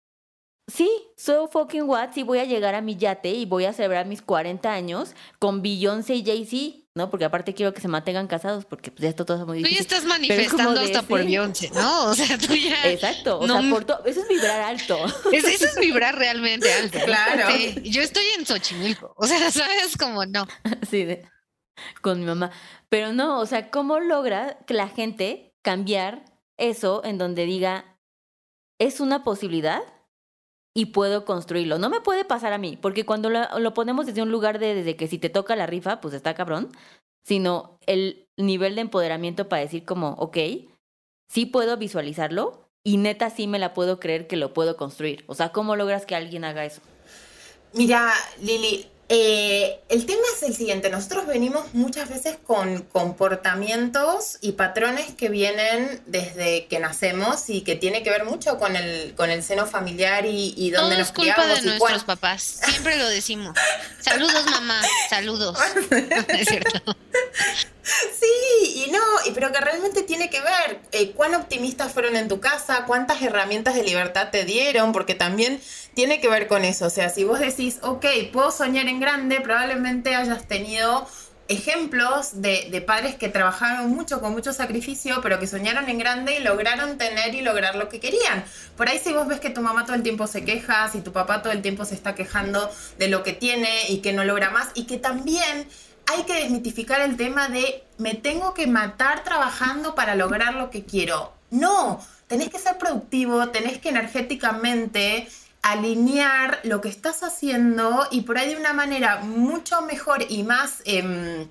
sí, soy fucking what y voy a llegar a mi yate y voy a celebrar mis 40 años con Beyoncé y Jay-Z, ¿no? Porque aparte quiero que se mantengan casados porque pues esto todo es muy difícil. Tú ya estás manifestando hasta por Beyoncé, ¿no? O sea, tú ya... Exacto, o sea, por todo, eso es vibrar alto. eso es vibrar realmente alto. Claro. yo estoy en Xochimilco, o sea, ¿sabes? Como no. [LAUGHS] Sí, con mi mamá. Pero no, o sea, ¿cómo logra que la gente cambiar eso en donde diga, es una posibilidad y puedo construirlo. No me puede pasar a mí, porque cuando lo, ponemos desde un lugar de desde que si te toca la rifa, pues está cabrón, sino el nivel de empoderamiento para decir como, ok, sí puedo visualizarlo y neta sí me la puedo creer que lo puedo construir. O sea, ¿cómo logras que alguien haga eso? Mira, Lili, eh, el tema es el siguiente, nosotros venimos muchas veces con comportamientos y patrones que vienen desde que nacemos y que tiene que ver mucho con el, con el seno familiar y, y donde nos es culpa de nuestros papás, [LAUGHS] siempre lo decimos. Saludos mamá, saludos. [LAUGHS] es cierto. Sí, y no, y, pero que realmente tiene que ver eh, cuán optimistas fueron en tu casa, cuántas herramientas de libertad te dieron, porque también tiene que ver con eso. O sea, si vos decís, ok, puedo soñar en grande, probablemente hayas tenido ejemplos de, padres que trabajaron mucho con mucho sacrificio, pero que soñaron en grande y lograron tener y lograr lo que querían. Por ahí si vos ves que tu mamá todo el tiempo se queja, si tu papá todo el tiempo se está quejando de lo que tiene y que no logra más, y que también hay que desmitificar el tema de me tengo que matar trabajando para lograr lo que quiero. No, tenés que ser productivo, tenés que energéticamente alinear lo que estás haciendo y por ahí de una manera mucho mejor y más, em,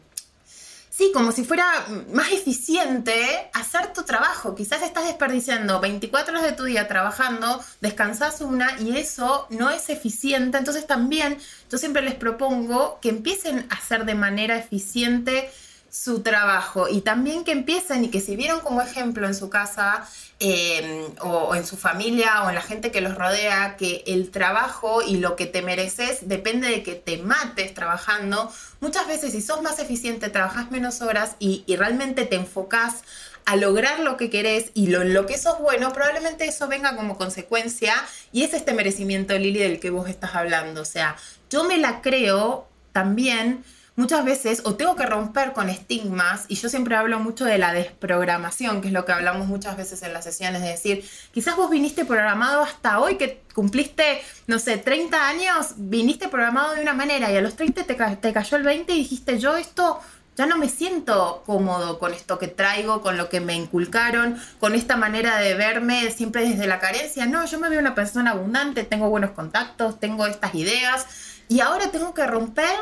sí, como si fuera más eficiente hacer tu trabajo. Quizás estás desperdiciando 24 horas de tu día trabajando, descansas una y eso no es eficiente. Entonces también yo siempre les propongo que empiecen a hacer de manera eficiente su trabajo y también que empiecen y que si vieron como ejemplo en su casa em, o, en su familia o en la gente que los rodea que el trabajo y lo que te mereces depende de que te mates trabajando, muchas veces si sos más eficiente, trabajas menos horas y, realmente te enfocas a lograr lo que querés y lo, lo que sos bueno, probablemente eso venga como consecuencia y es este merecimiento, Lili, del que vos estás hablando. O sea, yo me la creo también muchas veces o tengo que romper con estigmas, y yo siempre hablo mucho de la desprogramación, que es lo que hablamos muchas veces en las sesiones, de decir, quizás vos viniste programado hasta hoy, que cumpliste, no sé, 30 años, viniste programado de una manera y a los 30 te, te cayó el 20 y dijiste, yo esto ya no me siento cómodo con esto que traigo, con lo que me inculcaron, con esta manera de verme siempre desde la carencia. No, yo me veo una persona abundante, tengo buenos contactos, tengo estas ideas y ahora tengo que romper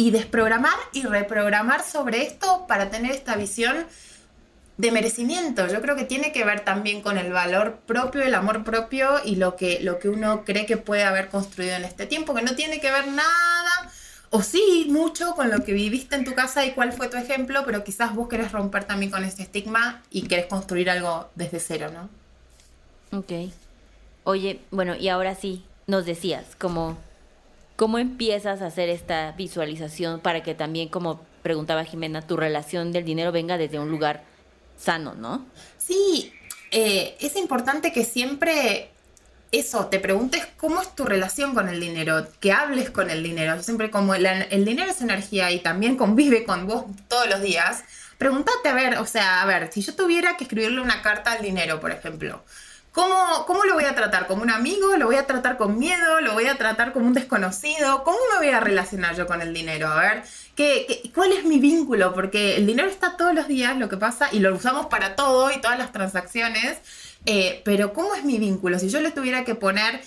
y desprogramar y reprogramar sobre esto para tener esta visión de merecimiento. Yo creo que tiene que ver también con el valor propio, el amor propio y lo que, lo que uno cree que puede haber construido en este tiempo, que no tiene que ver nada, o sí, mucho con lo que viviste en tu casa y cuál fue tu ejemplo, pero quizás vos querés romper también con ese estigma y querés construir algo desde cero, ¿no? Ok. Oye, bueno, y ahora sí, nos decías, como ¿Cómo empiezas a hacer esta visualización para que también, como preguntaba Jimena, tu relación del dinero venga desde un lugar sano, ¿no? Sí, eh, es importante que siempre eso, te preguntes cómo es tu relación con el dinero, que hables con el dinero. Siempre como el, el dinero es energía y también convive con vos todos los días, pregúntate, a ver, o sea, a ver, si yo tuviera que escribirle una carta al dinero, por ejemplo, ¿Cómo, ¿Cómo lo voy a tratar? ¿Como un amigo? ¿Lo voy a tratar con miedo? ¿Lo voy a tratar como un desconocido? ¿Cómo me voy a relacionar yo con el dinero? A ver, ¿qué, cuál es mi vínculo? Porque el dinero está todos los días, lo que pasa, y lo usamos para todo y todas las transacciones, eh, pero ¿cómo es mi vínculo? Si yo le tuviera que poner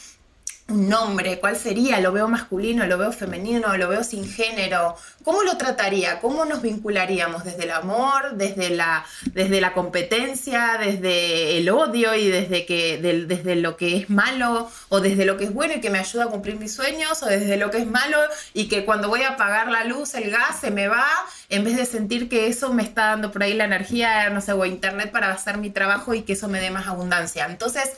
un nombre, cuál sería, lo veo masculino, lo veo femenino, lo veo sin género, ¿cómo lo trataría? ¿Cómo nos vincularíamos desde el amor, desde la, desde la competencia, desde el odio y desde, que, desde lo que es malo o desde lo que es bueno y que me ayuda a cumplir mis sueños o desde lo que es malo y que cuando voy a apagar la luz, el gas se me va, en vez de sentir que eso me está dando por ahí la energía, no sé, o internet para hacer mi trabajo y que eso me dé más abundancia. Entonces,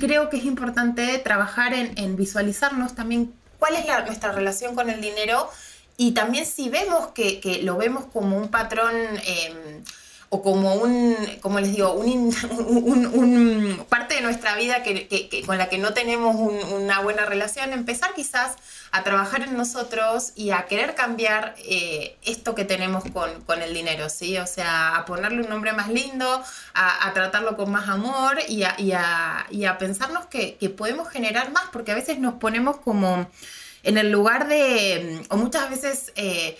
creo que es importante trabajar en, visualizarnos también cuál es nuestra relación con el dinero y también si vemos que, lo vemos como un patrón em, o como un, como les digo, un, [LAUGHS] parte de nuestra vida que, con la que no tenemos una buena relación, empezar quizás a trabajar en nosotros y a querer cambiar eh, esto que tenemos con, el dinero, ¿sí? O sea, a ponerle un nombre más lindo, a, tratarlo con más amor y a, a, pensarnos que, podemos generar más, porque a veces nos ponemos como en el lugar de, o muchas veces... Eh,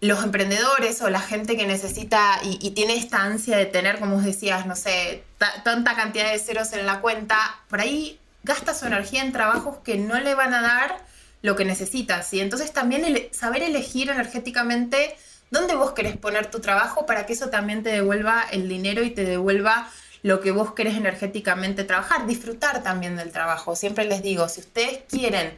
los emprendedores o la gente que necesita y, tiene esta ansia de tener, como os decías, no sé, tanta cantidad de ceros en la cuenta, por ahí gasta su energía en trabajos que no le van a dar lo que necesitas. Y entonces también saber elegir energéticamente dónde vos querés poner tu trabajo para que eso también te devuelva el dinero y te devuelva lo que vos querés energéticamente trabajar. Disfrutar también del trabajo. Siempre les digo, si ustedes quieren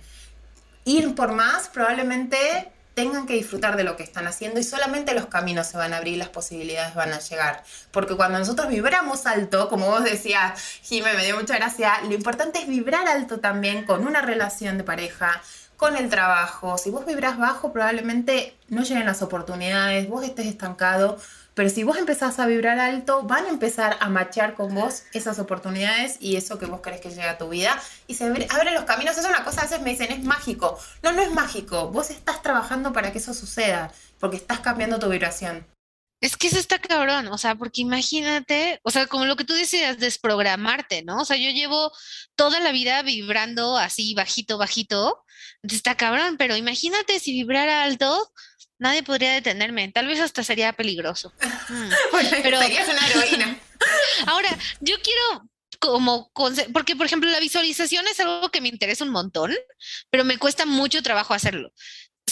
ir por más, probablemente tengan que disfrutar de lo que están haciendo y solamente los caminos se van a abrir las posibilidades van a llegar. Porque cuando nosotros vibramos alto, como vos decías, Jimé, me dio mucha gracia, lo importante es vibrar alto también con una relación de pareja, con el trabajo. Si vos vibras bajo, probablemente no lleguen las oportunidades, vos estés estancado, pero si vos empezás a vibrar alto, van a empezar a machar con vos esas oportunidades y eso que vos querés que llegue a tu vida y se abren los caminos. Es una cosa, a veces me dicen, es mágico. No, no es mágico. Vos estás trabajando para que eso suceda, porque estás cambiando tu vibración. Es que eso está cabrón, o sea, porque imagínate, o sea, como lo que tú decías, desprogramarte, ¿no? O sea, yo llevo toda la vida vibrando así bajito, bajito, está cabrón, pero imagínate si vibrara alto, nadie podría detenerme, tal vez hasta sería peligroso. Mm. [LAUGHS] pero serías una heroína. [LAUGHS] Ahora, yo quiero como, porque por ejemplo la visualización es algo que me interesa un montón, pero me cuesta mucho trabajo hacerlo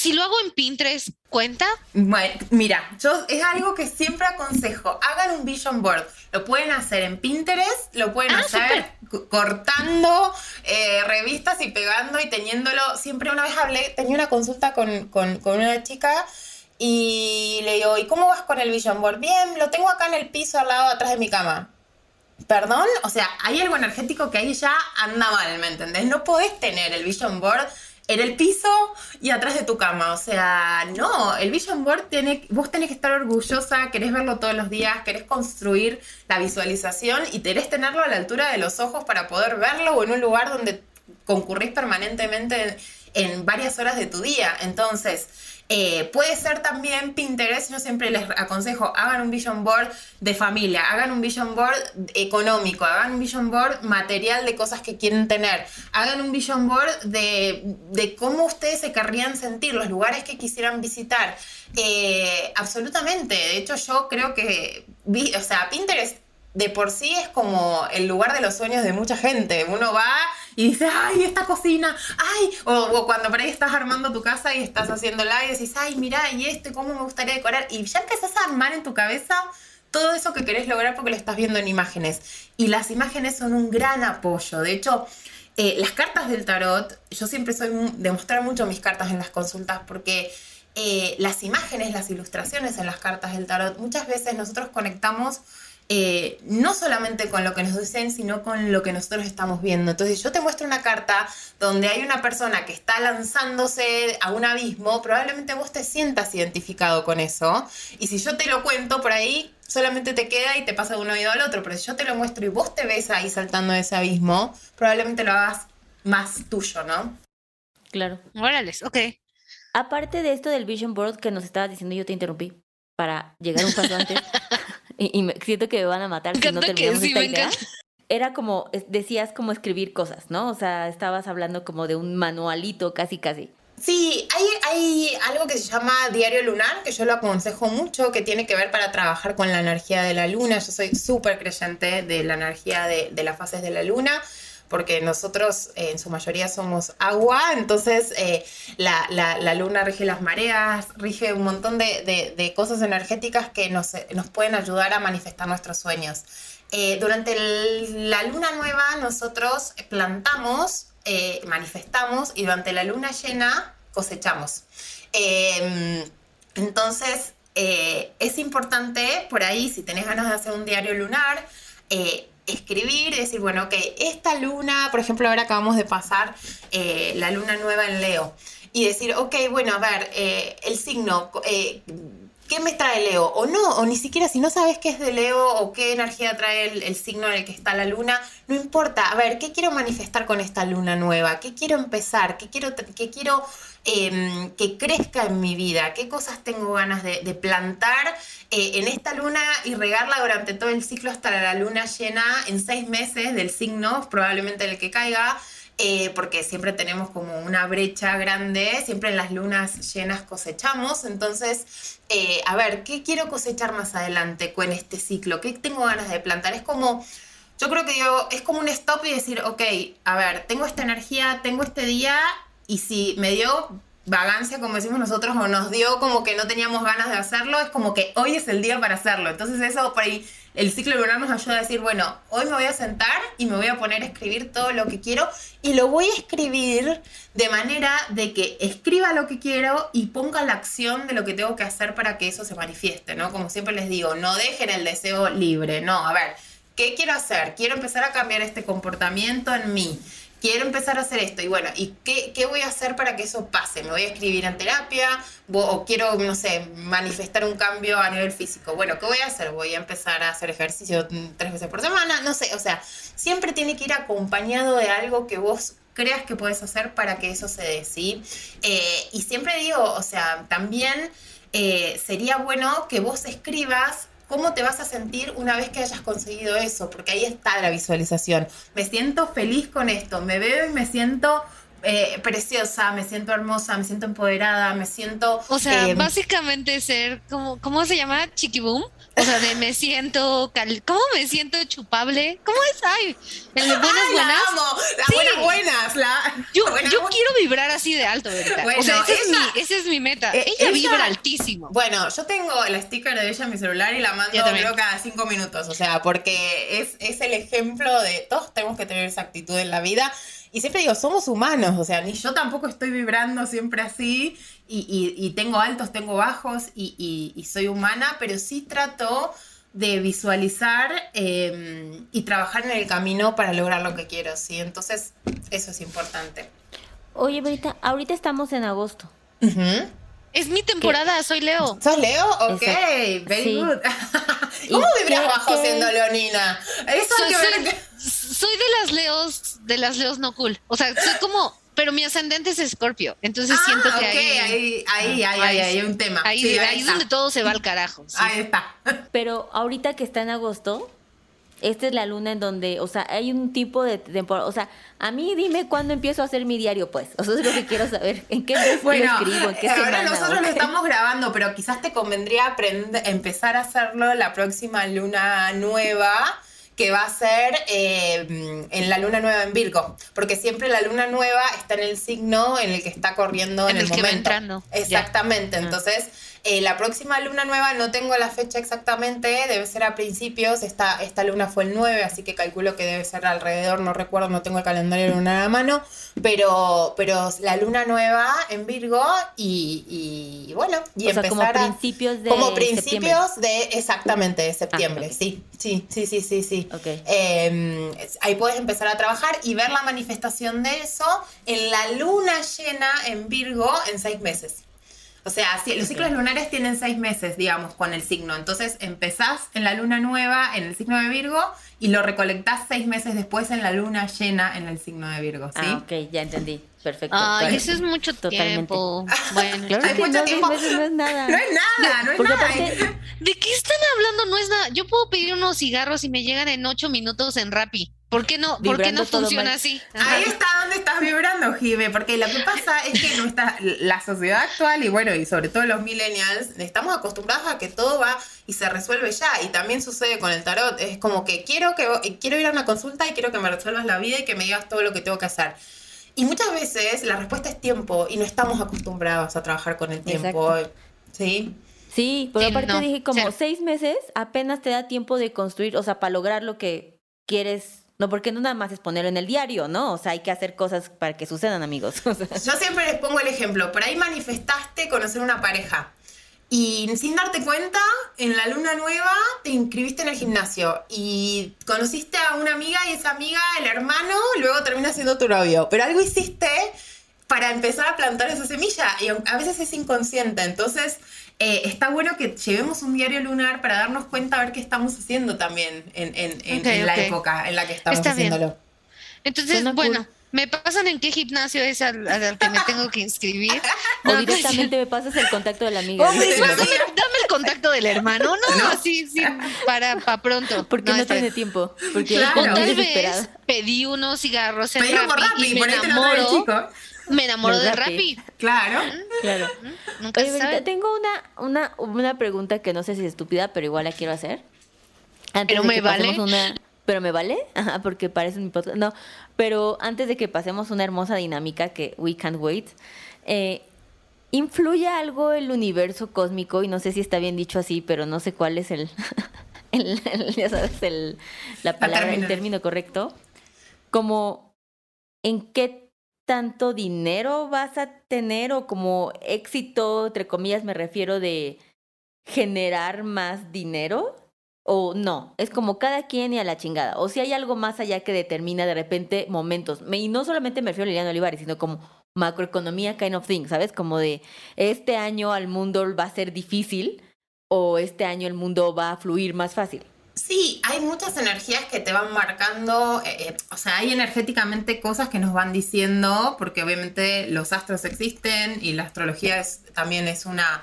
si lo hago en Pinterest, ¿cuenta? Bueno, mira, yo es algo que siempre aconsejo. Hagan un vision board. Lo pueden hacer en Pinterest, lo pueden ah, hacer cortando eh, revistas y pegando y teniéndolo. Siempre una vez hablé, tenía una consulta con, con, con una chica y le digo, ¿y cómo vas con el vision board? Bien, lo tengo acá en el piso al lado atrás de mi cama. ¿Perdón? O sea, hay algo energético que ahí ya anda mal, ¿me entendés? No podés tener el vision board en el piso y atrás de tu cama. O sea, no, el Vision Board tiene, vos tenés que estar orgullosa, querés verlo todos los días, querés construir la visualización y querés tenerlo a la altura de los ojos para poder verlo o en un lugar donde concurrís permanentemente en varias horas de tu día. Entonces, eh, puede ser también Pinterest, yo siempre les aconsejo, hagan un vision board de familia, hagan un vision board económico, hagan un vision board material de cosas que quieren tener, hagan un vision board de, cómo ustedes se querrían sentir, los lugares que quisieran visitar. Eh, absolutamente, de hecho yo creo que, o sea, Pinterest de por sí es como el lugar de los sueños de mucha gente. Uno va y dice, ay, esta cocina, ay, o, cuando por ahí estás armando tu casa y estás haciendo live y decís, ay, mira, y esto, cómo me gustaría decorar. Y ya empezás a armar en tu cabeza todo eso que querés lograr porque lo estás viendo en imágenes. Y las imágenes son un gran apoyo. De hecho, eh, las cartas del tarot, yo siempre soy de mostrar mucho mis cartas en las consultas porque eh, las imágenes, las ilustraciones en las cartas del tarot, muchas veces nosotros conectamos eh, no solamente con lo que nos dicen, sino con lo que nosotros estamos viendo. Entonces yo te muestro una carta donde hay una persona que está lanzándose a un abismo, probablemente vos te sientas identificado con eso. Y si yo te lo cuento por ahí, solamente te queda y te pasa de un oído al otro. Pero si yo te lo muestro y vos te ves ahí saltando de ese abismo, probablemente lo hagas más tuyo, ¿no? Claro. Órales, ok. Aparte de esto del Vision Board que nos estabas diciendo, yo te interrumpí para llegar un paso antes. [LAUGHS] y, me, siento que me van a matar si no terminamos esta idea. Era como, decías como escribir cosas, ¿no? O sea, estabas hablando como de un manualito casi, casi. Sí, hay, hay algo que se llama diario lunar, que yo lo aconsejo mucho, que tiene que ver para trabajar con la energía de la luna. Yo soy súper creyente de la energía de, de las fases de la luna porque nosotros eh, en su mayoría somos agua, entonces eh, la, luna rige las mareas, rige un montón de, cosas energéticas que nos, pueden ayudar a manifestar nuestros sueños. Eh, durante la luna nueva nosotros plantamos, manifestamos y durante la luna llena cosechamos. Em, entonces, es importante por ahí, si tenés ganas de hacer un diario lunar, escribir y decir, bueno, ok, esta luna, por ejemplo, ahora acabamos de pasar eh, la luna nueva en Leo, y decir, ok, bueno, a ver, eh, el signo, eh, ¿qué me trae Leo? O no, o ni siquiera si no sabes qué es de Leo o qué energía trae el, signo en el que está la luna, no importa, a ver, ¿qué quiero manifestar con esta luna nueva? ¿Qué quiero empezar? ¿Qué quiero, qué quiero Em, que crezca en mi vida, qué cosas tengo ganas de, plantar eh, en esta luna y regarla durante todo el ciclo hasta la luna llena en seis meses del signo, probablemente el que caiga. Eh, porque siempre tenemos como una brecha grande, siempre en las lunas llenas cosechamos, entonces, eh, a ver, ¿qué quiero cosechar más adelante con este ciclo? ¿Qué tengo ganas de plantar? Es como, yo creo que yo, es como un stop y decir, ok, a ver, tengo esta energía, tengo este día y si me dio vagancia, como decimos nosotros, o nos dio como que no teníamos ganas de hacerlo, es como que hoy es el día para hacerlo. Entonces eso por ahí, el ciclo lunar nos ayuda a decir, bueno, hoy me voy a sentar y me voy a poner a escribir todo lo que quiero y lo voy a escribir de manera de que escriba lo que quiero y ponga la acción de lo que tengo que hacer para que eso se manifieste, ¿no? Como siempre les digo, no dejen el deseo libre, no, a ver, ¿qué quiero hacer? Quiero empezar a cambiar este comportamiento en mí quiero empezar a hacer esto. Y bueno, ¿y qué, qué, voy a hacer para que eso pase? ¿Me voy a escribir en terapia? ¿O quiero, no sé, manifestar un cambio a nivel físico? Bueno, ¿qué voy a hacer? ¿Voy a empezar a hacer ejercicio tres veces por semana? No sé, o sea, siempre tiene que ir acompañado de algo que vos creas que puedes hacer para que eso se dé, ¿sí? Eh, y siempre digo, o sea, también eh, sería bueno que vos escribas cómo te vas a sentir una vez que hayas conseguido eso, porque ahí está la visualización. Me siento feliz con esto, me veo y me siento eh, preciosa, me siento hermosa, me siento empoderada, me siento... O sea, básicamente ser como, ¿cómo se llama? Chiquiboom. O sea, de me siento, ¿cómo me siento chupable? ¿Cómo es? Ay, el buenas, Ay, la buenas. amo, las buenas, buenas. La, yo, [LAUGHS] yo quiero vibrar así de alto, ¿verdad? Bueno, o sea, esa, es mi, esa, es mi, meta. Eh, ella, vibra altísimo. Bueno, yo tengo el sticker de ella en mi celular y la mando creo cada cinco minutos. O sea, porque es, es el ejemplo de todos tenemos que tener esa actitud en la vida. Y siempre digo, somos humanos, o sea, ni yo tampoco estoy vibrando siempre así y, tengo altos, tengo bajos y, soy humana, pero sí trato de visualizar em, y trabajar en el camino para lograr lo que quiero, ¿sí? Entonces, eso es importante. Oye, Brita, ahorita estamos en agosto. Es mi temporada, soy Leo. ¿Sos Leo? Ok, very good. [LAUGHS] ¿Cómo vibras bajo siendo leonina? Eso soy, soy, de las Leos, de las Leos no cool. O sea, soy como pero mi ascendente es Escorpio, entonces ah, siento que ahí, ahí, ahí, ahí, hay un tema. Ahí, ahí es donde todo se va al carajo. Ahí está. [LAUGHS] Pero ahorita que está en agosto, esta es la luna en donde, o sea, hay un tipo de temporada, o sea, a mí dime cuándo empiezo a hacer mi diario, pues, o sea, es lo que quiero saber, en qué mes bueno, escribo, en qué ahora nosotros lo estamos grabando, pero quizás te convendría aprender, empezar a hacerlo la próxima luna nueva, que va a ser eh, en la luna nueva en Virgo, porque siempre la luna nueva está en el signo en el que está corriendo en, el, momento. entrando. Exactamente, ah. entonces eh, la próxima luna nueva no tengo la fecha exactamente, debe ser a principios, esta, esta luna fue el 9, así que calculo que debe ser alrededor, no recuerdo, no tengo el calendario lunar a mano, pero, pero la luna nueva en Virgo y, bueno, y empezar como principios de Como principios de, exactamente, de septiembre, ah, sí, sí, sí, sí, sí, sí. Em, ahí puedes empezar a trabajar y ver la manifestación de eso en la luna llena en Virgo en seis meses. O sea, los ciclos lunares tienen seis meses, digamos, con el signo. Entonces empezás en la luna nueva, en el signo de Virgo, y lo recolectás seis meses después en la luna llena en el signo de Virgo, ¿sí? Ah, ok, ya entendí. Perfecto. Ay, eso es mucho tiempo. [LAUGHS] Bueno, claro que mucho tiempo. no es nada. No es nada, no es nada. ¿De qué están hablando? No es nada. Yo puedo pedir unos cigarros y me llegan en ocho minutos en Rappi. ¿Por qué no, ¿por qué no funciona así? Ahí está donde estás vibrando, Jive, porque lo que pasa es que nuestra, la sociedad actual y bueno, y sobre todo los millennials, estamos acostumbrados a que todo va y se resuelve ya. Y también sucede con el tarot. Es como que quiero que quiero ir a una consulta y quiero que me resuelvas la vida y que me digas todo lo que tengo que hacer. Y muchas veces la respuesta es tiempo y no estamos acostumbrados a trabajar con el tiempo. ¿Sí? Sí, pero aparte dije como seis meses apenas te da tiempo de construir, o sea, para lograr lo que quieres no, porque no nada más es ponerlo en el diario, ¿no? O sea, hay que hacer cosas para que sucedan, amigos. [LAUGHS] Yo siempre les pongo el ejemplo. Por ahí manifestaste conocer una pareja. Y sin darte cuenta, en la luna nueva te inscribiste en el gimnasio y conociste a una amiga y esa amiga, el hermano, luego termina siendo tu novio. Pero algo hiciste para empezar a plantar esa semilla y a veces es inconsciente. Entonces, eh, está bueno que llevemos un diario lunar para darnos cuenta a ver qué estamos haciendo también en, la época en la que estamos haciéndolo. Entonces, bueno. ¿Me pasan en qué gimnasio es al, que me tengo que inscribir? [LAUGHS] o directamente me pasas el contacto de la amiga. dame, el contacto del hermano. No, no, sí, sí, para, para pronto. Porque no, tiene tiempo. Porque claro. tal vez pedí unos cigarros en Rappi, y me enamoro me enamoro de Rappi. Claro. Claro. Nunca Oye, tengo una, una, una pregunta que no sé si es estúpida, pero igual la quiero hacer. pero me vale. Una, pero me vale, [LAUGHS] Ajá, porque parece mi podcast. No, pero antes de que pasemos una hermosa dinámica que we can't wait, eh, ¿influye algo el universo cósmico? Y no sé si está bien dicho así, pero no sé cuál es el, [LAUGHS] el, ya sabes, el, la palabra, el término correcto. Como, ¿en qué tanto dinero vas a tener o como éxito, entre comillas, me refiero de generar más dinero? o no, es como cada quien y a la chingada. O si hay algo más allá que determina de repente momentos. Y no solamente me refiero a Liliana Olivares, sino como macroeconomía kind of thing, ¿sabes? Como de este año al mundo va a ser difícil o este año el mundo va a fluir más fácil. Sí, hay muchas energías que te van marcando, eh, eh, o sea, hay energéticamente cosas que nos van diciendo, porque obviamente los astros existen y la astrología también es una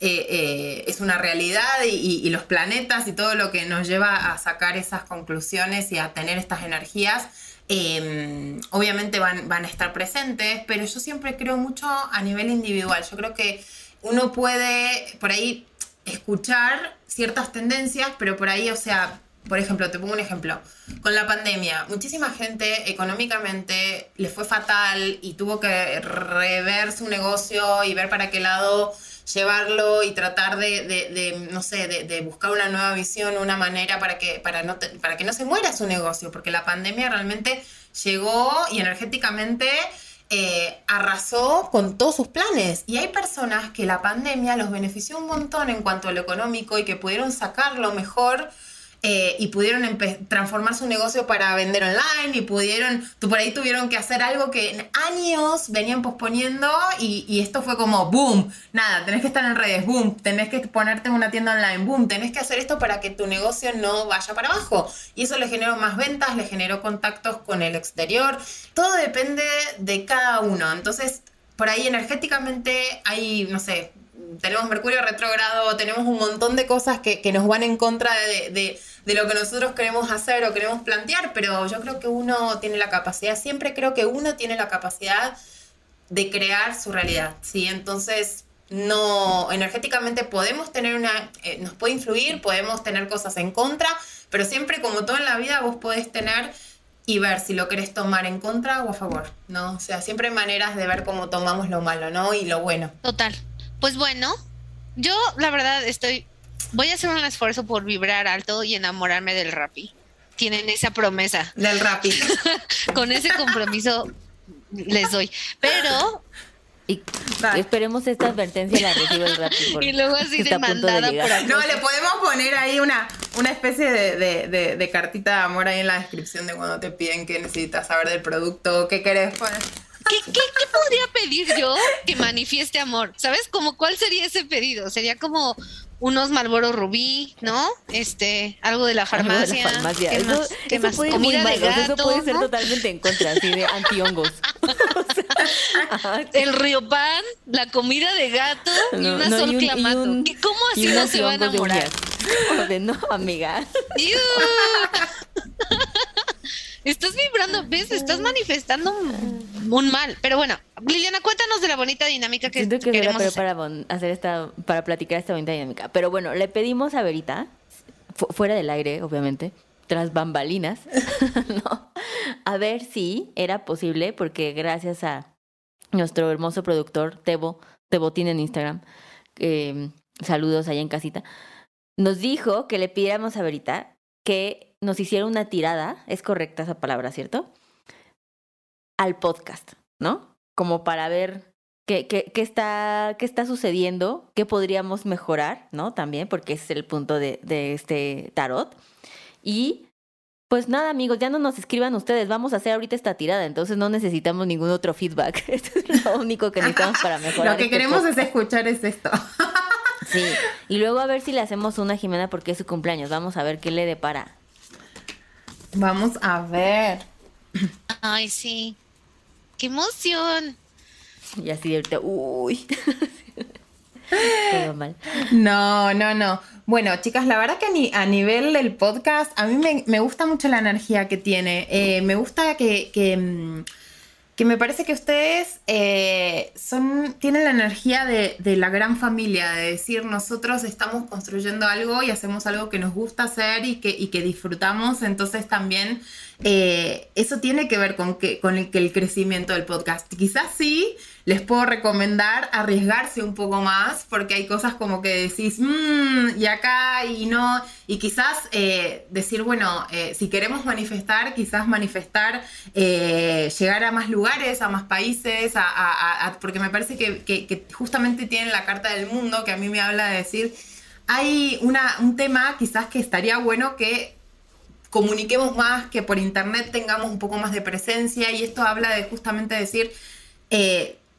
eh, eh, es una realidad y, los planetas y todo lo que nos lleva a sacar esas conclusiones y a tener estas energías, em, obviamente van, van a estar presentes, pero yo siempre creo mucho a nivel individual. Yo creo que uno puede por ahí escuchar ciertas tendencias, pero por ahí, o sea, por ejemplo, te pongo un ejemplo. Con la pandemia, muchísima gente económicamente le fue fatal y tuvo que rever su negocio y ver para qué lado llevarlo y tratar de, no sé, de, buscar una nueva visión, una manera para que, para, no para que no se muera su negocio, porque la pandemia realmente llegó y energéticamente eh, arrasó con todos sus planes. Y hay personas que la pandemia los benefició un montón en cuanto a lo económico y que pudieron sacarlo mejor eh, y pudieron transformar su negocio para vender online y pudieron, tú por ahí tuvieron que hacer algo que en años venían posponiendo y, esto fue como boom, nada, tenés que estar en redes, boom, tenés que ponerte en una tienda online, boom, tenés que hacer esto para que tu negocio no vaya para abajo. Y eso le generó más ventas, le generó contactos con el exterior, todo depende de cada uno. Entonces, por ahí energéticamente hay, no sé, tenemos Mercurio retrógrado, tenemos un montón de cosas que, nos van en contra de, lo que nosotros queremos hacer o queremos plantear, pero yo creo que uno tiene la capacidad, siempre creo que uno tiene la capacidad de crear su realidad, ¿sí? Entonces, no, energéticamente podemos tener una, eh, nos puede influir, podemos tener cosas en contra, pero siempre como todo en la vida vos podés tener y ver si lo querés tomar en contra o a favor, ¿no? O sea, siempre hay maneras de ver cómo tomamos lo malo, ¿no? Y lo bueno. Total. Pues bueno, yo la verdad estoy, voy a hacer un esfuerzo por vibrar alto y enamorarme del Rappi. Tienen esa promesa. Del Rappi. [LAUGHS] Con ese compromiso les doy. Pero y esperemos esta advertencia la reciba el Rappi. [LAUGHS] y luego así demandada por aquí. No, le podemos poner ahí una, una especie de, cartita de amor ahí en la descripción de cuando te piden que necesitas saber del producto, qué querés poner. ¿Qué, qué, podría pedir yo que manifieste amor? ¿Sabes? Como cuál sería ese pedido? Sería como unos Malboro Rubí, ¿no? Este, algo de la farmacia. ¿Qué más? ¿Qué más? Comida de gato, Eso puede ser totalmente en contra, así de antihongos. [LAUGHS] el río pan, la comida de gato y una sol clamato. ¿Cómo así no se va a enamorar? [LAUGHS] De, no, amiga. [LAUGHS] Estás vibrando, ¿ves? Estás manifestando un, mal. Pero bueno, Liliana, cuéntanos de la bonita dinámica que, Siento que queremos hacer. para hacer esta, para platicar esta bonita dinámica. Pero bueno, le pedimos a Verita, fuera del aire, obviamente, tras bambalinas, [LAUGHS] ¿no? a ver si era posible, porque gracias a nuestro hermoso productor, Tebo, Tebotín en Instagram, eh, saludos allá en casita, nos dijo que le pidiéramos a Verita que nos hiciera una tirada, es correcta esa palabra, ¿cierto? Al podcast, ¿no? Como para ver qué, qué, qué, está, qué está sucediendo, qué podríamos mejorar, ¿no? También, porque ese es el punto de, de este tarot. Y pues nada, amigos, ya no nos escriban ustedes, vamos a hacer ahorita esta tirada, entonces no necesitamos ningún otro feedback. [LAUGHS] Esto es lo único que necesitamos para mejorar. lo que este queremos es escuchar es esto. sí, y luego a ver si le hacemos una Jimena porque es su cumpleaños, vamos a ver qué le depara. Vamos a ver. Ay, sí. ¡Qué emoción! Y así de ahorita, uy. [LAUGHS] Todo mal. No, no, no. Bueno, chicas, la verdad que a, nivel del podcast, a mí me, gusta mucho la energía que tiene. Eh, me gusta que, que mm, que me parece que ustedes eh, son, tienen la energía de, la gran familia, de decir nosotros estamos construyendo algo y hacemos algo que nos gusta hacer y que, y que disfrutamos, entonces también eh, eso tiene que ver con, que, con el, el crecimiento del podcast. Quizás sí, les puedo recomendar arriesgarse un poco más porque hay cosas como que decís, mmm, y acá y no, y quizás eh, decir, bueno, eh, si queremos manifestar, quizás manifestar, eh, llegar a más lugares, a más países, a, porque me parece que, justamente tienen la carta del mundo que a mí me habla de decir, hay una, un tema quizás que estaría bueno que comuniquemos más, que por internet tengamos un poco más de presencia y esto habla de justamente decir,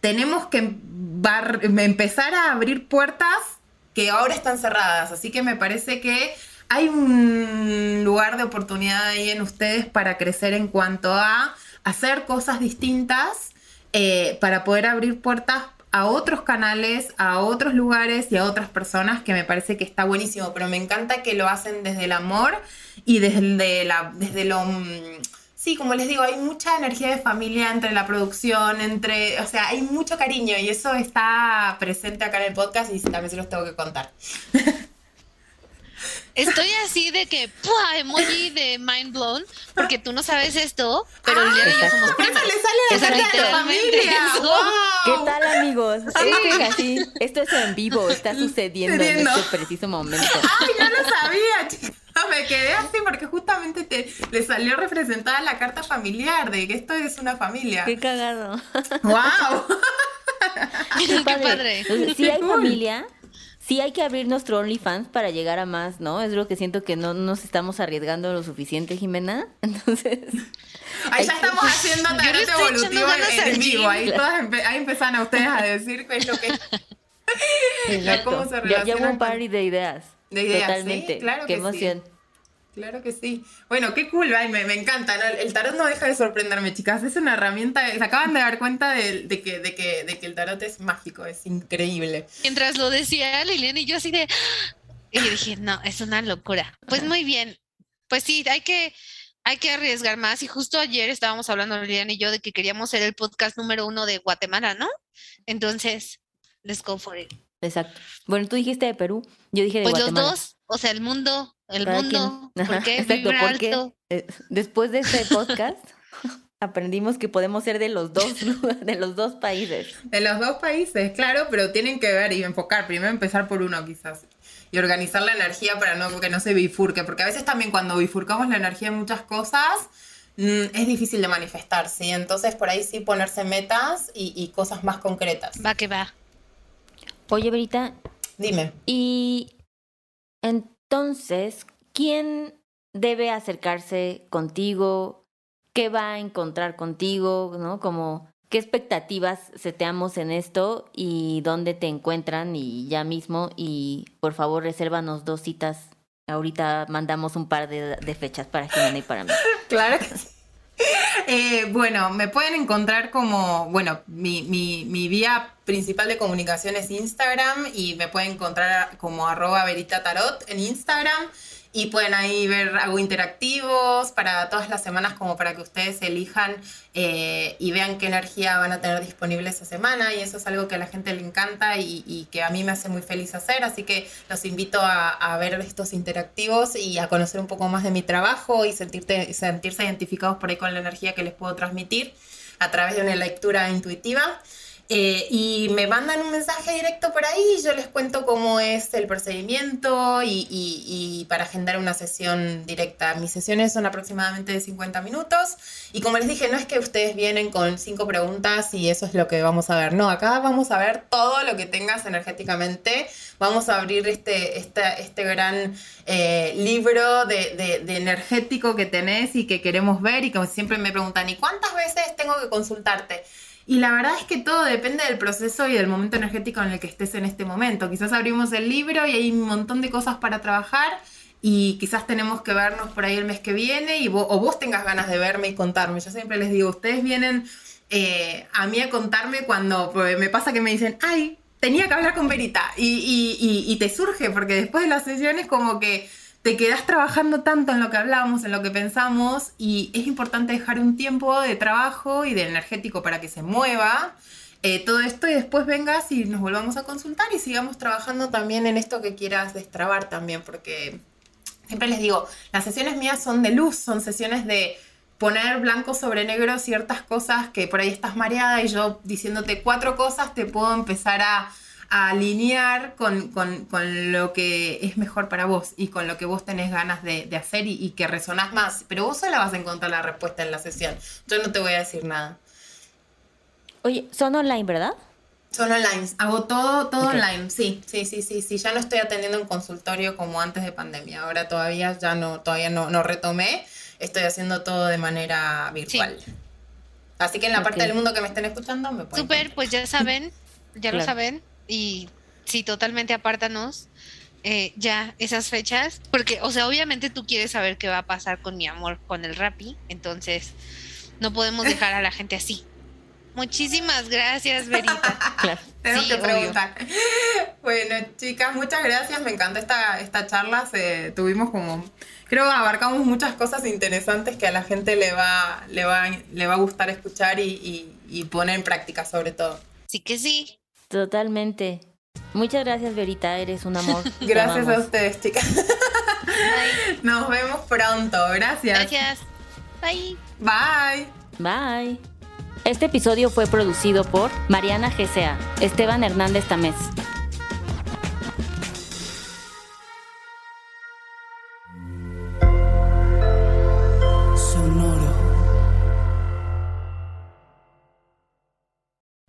tenemos que empezar a abrir puertas que ahora están cerradas, así que me parece que hay un lugar de oportunidad ahí en ustedes para crecer en cuanto a hacer cosas distintas, eh, para poder abrir puertas a otros canales, a otros lugares y a otras personas, que me parece que está buenísimo, pero me encanta que lo hacen desde el amor y desde, la, desde lo... Sí, como les digo, hay mucha energía de familia entre la producción, entre, o sea, hay mucho cariño y eso está presente acá en el podcast y también se los tengo que contar. [LAUGHS] Estoy así de que, ¡pua! emoji de mind blown, porque tú no sabes esto, pero ah, Liliana y yo somos primas. le sale la de familia. [LAUGHS] ¿Qué tal, amigos? [LAUGHS] Esto es así, esto es en vivo, está sucediendo en este preciso momento. Ay, no lo sabía, chicos. Me quedé así porque justamente te, le salió representada la carta familiar de que esto es una familia. Qué cagado. ¡Wow! [LAUGHS] Qué padre. Si hay familia, sí hay que abrir nuestro OnlyFans para llegar a más, ¿no? Es lo que siento que no nos estamos arriesgando lo suficiente, Jimena. [LAUGHS] Entonces. Ahí ya estamos haciendo tarot evolutivo en, vivo. Ahí, todas ahí empezaron a ustedes a decir qué es lo que. [LAUGHS] ¿Cómo se ya, ya hubo un par de ideas. De ideas, Totalmente. ¿sí? Claro qué emoción. Claro que sí. Bueno, qué cool, me, encanta. El tarot no deja de sorprenderme, chicas. Es una herramienta, se acaban de dar cuenta de, que, de, que, de que el tarot es mágico, es increíble. Mientras lo decía Liliana y yo así de... Y dije, no, es una locura. Pues muy bien. Pues sí, hay que, hay que arriesgar más. Y justo ayer estábamos hablando Liliana y yo de que queríamos ser el podcast número uno de Guatemala, ¿no? Entonces, let's go for it. Exacto. Bueno, tú dijiste de Perú, yo dije de Guatemala. Pues los dos, o sea, el mundo, el mundo. [LAUGHS] ¿Por qué Exacto, porque eh, después de este podcast [LAUGHS] aprendimos que podemos ser de los dos [LAUGHS] de los dos países. De los dos países, claro, pero tienen que ver y enfocar. Primero empezar por uno, quizás. Y organizar la energía para no, que no se bifurque. Porque a veces también cuando bifurcamos la energía en muchas cosas, mm, es difícil de manifestar, ¿sí? Entonces por ahí sí ponerse metas y, y cosas más concretas. Va que va. Oye, Verita. Dime. Y entonces, ¿quién debe acercarse contigo? ¿Qué va a encontrar contigo? ¿No? Como, ¿qué expectativas seteamos en esto y dónde te encuentran? Y ya mismo, y por favor, resérvanos dos citas. Ahorita mandamos un par de, de fechas para Jimena y para mí. [LAUGHS] Claro que sí. [LAUGHS] Eh, bueno, me pueden encontrar como, bueno, mi, mi, mi, vía principal de comunicación es Instagram y me pueden encontrar como arroba veritatarot en Instagram y pueden ahí ver algo interactivos para todas las semanas como para que ustedes elijan eh, y vean qué energía van a tener disponible esa semana y eso es algo que a la gente le encanta y, que a mí me hace muy feliz hacer, así que los invito a, ver estos interactivos y a conocer un poco más de mi trabajo y sentirte, sentirse identificados por ahí con la energía que les puedo transmitir a través de una lectura intuitiva. Eh, y me mandan un mensaje directo por ahí, yo les cuento cómo es el procedimiento y, para agendar una sesión directa. Mis sesiones son aproximadamente de 50 minutos y como les dije, no es que ustedes vienen con cinco preguntas y eso es lo que vamos a ver, no, acá vamos a ver todo lo que tengas energéticamente, vamos a abrir este, este, este gran eh, libro de, de energético que tenés y que queremos ver y como siempre me preguntan, ¿y cuántas veces tengo que consultarte? Y la verdad es que todo depende del proceso y del momento energético en el que estés en este momento. Quizás abrimos el libro y hay un montón de cosas para trabajar y quizás tenemos que vernos por ahí el mes que viene y o vos tengas ganas de verme y contarme. Yo siempre les digo, ustedes vienen eh, a mí a contarme cuando me pasa que me dicen, ay, tenía que hablar con Verita y, y te surge porque después de las sesiones como que te quedas trabajando tanto en lo que hablamos, en lo que pensamos, y es importante dejar un tiempo de trabajo y de energético para que se mueva eh, todo esto y después vengas y nos volvamos a consultar y sigamos trabajando también en esto que quieras destrabar también, porque siempre les digo, las sesiones mías son de luz, son sesiones de poner blanco sobre negro ciertas cosas que por ahí estás mareada y yo diciéndote cuatro cosas te puedo empezar a a alinear con, lo que es mejor para vos y con lo que vos tenés ganas de, hacer y, que resonás más. Pero vos sola vas a encontrar la respuesta en la sesión. Yo no te voy a decir nada. Oye, son online, ¿verdad? Solo online. Hago todo, todo online. Sí, sí, sí, sí, sí. Ya no estoy atendiendo en consultorio como antes de pandemia. Ahora todavía ya no, todavía no, no retomé. Estoy haciendo todo de manera virtual. Así que en la parte del mundo que me estén escuchando me pueden. Súper, pues ya saben, ya lo saben. Y sí, totalmente apártanos. Eh, ya esas fechas, porque, o sea, obviamente tú quieres saber qué va a pasar con mi amor con el Rappi, entonces no podemos dejar a la gente así. Muchísimas gracias, Verita. [LAUGHS] Tengo que preguntar. Bueno, chicas, muchas gracias. Me encanta esta, esta charla. Se, tuvimos como. Creo que abarcamos muchas cosas interesantes que a la gente le va, le va, le va a gustar escuchar y, y poner en práctica, sobre todo. Sí que sí. Totalmente. Muchas gracias, Verita, eres un amor. [LAUGHS] gracias a ustedes, chicas. [LAUGHS] Nos vemos pronto, gracias. Gracias. Bye. Bye. Bye. Este episodio fue producido por Mariana GCA, Esteban Hernández Tamés.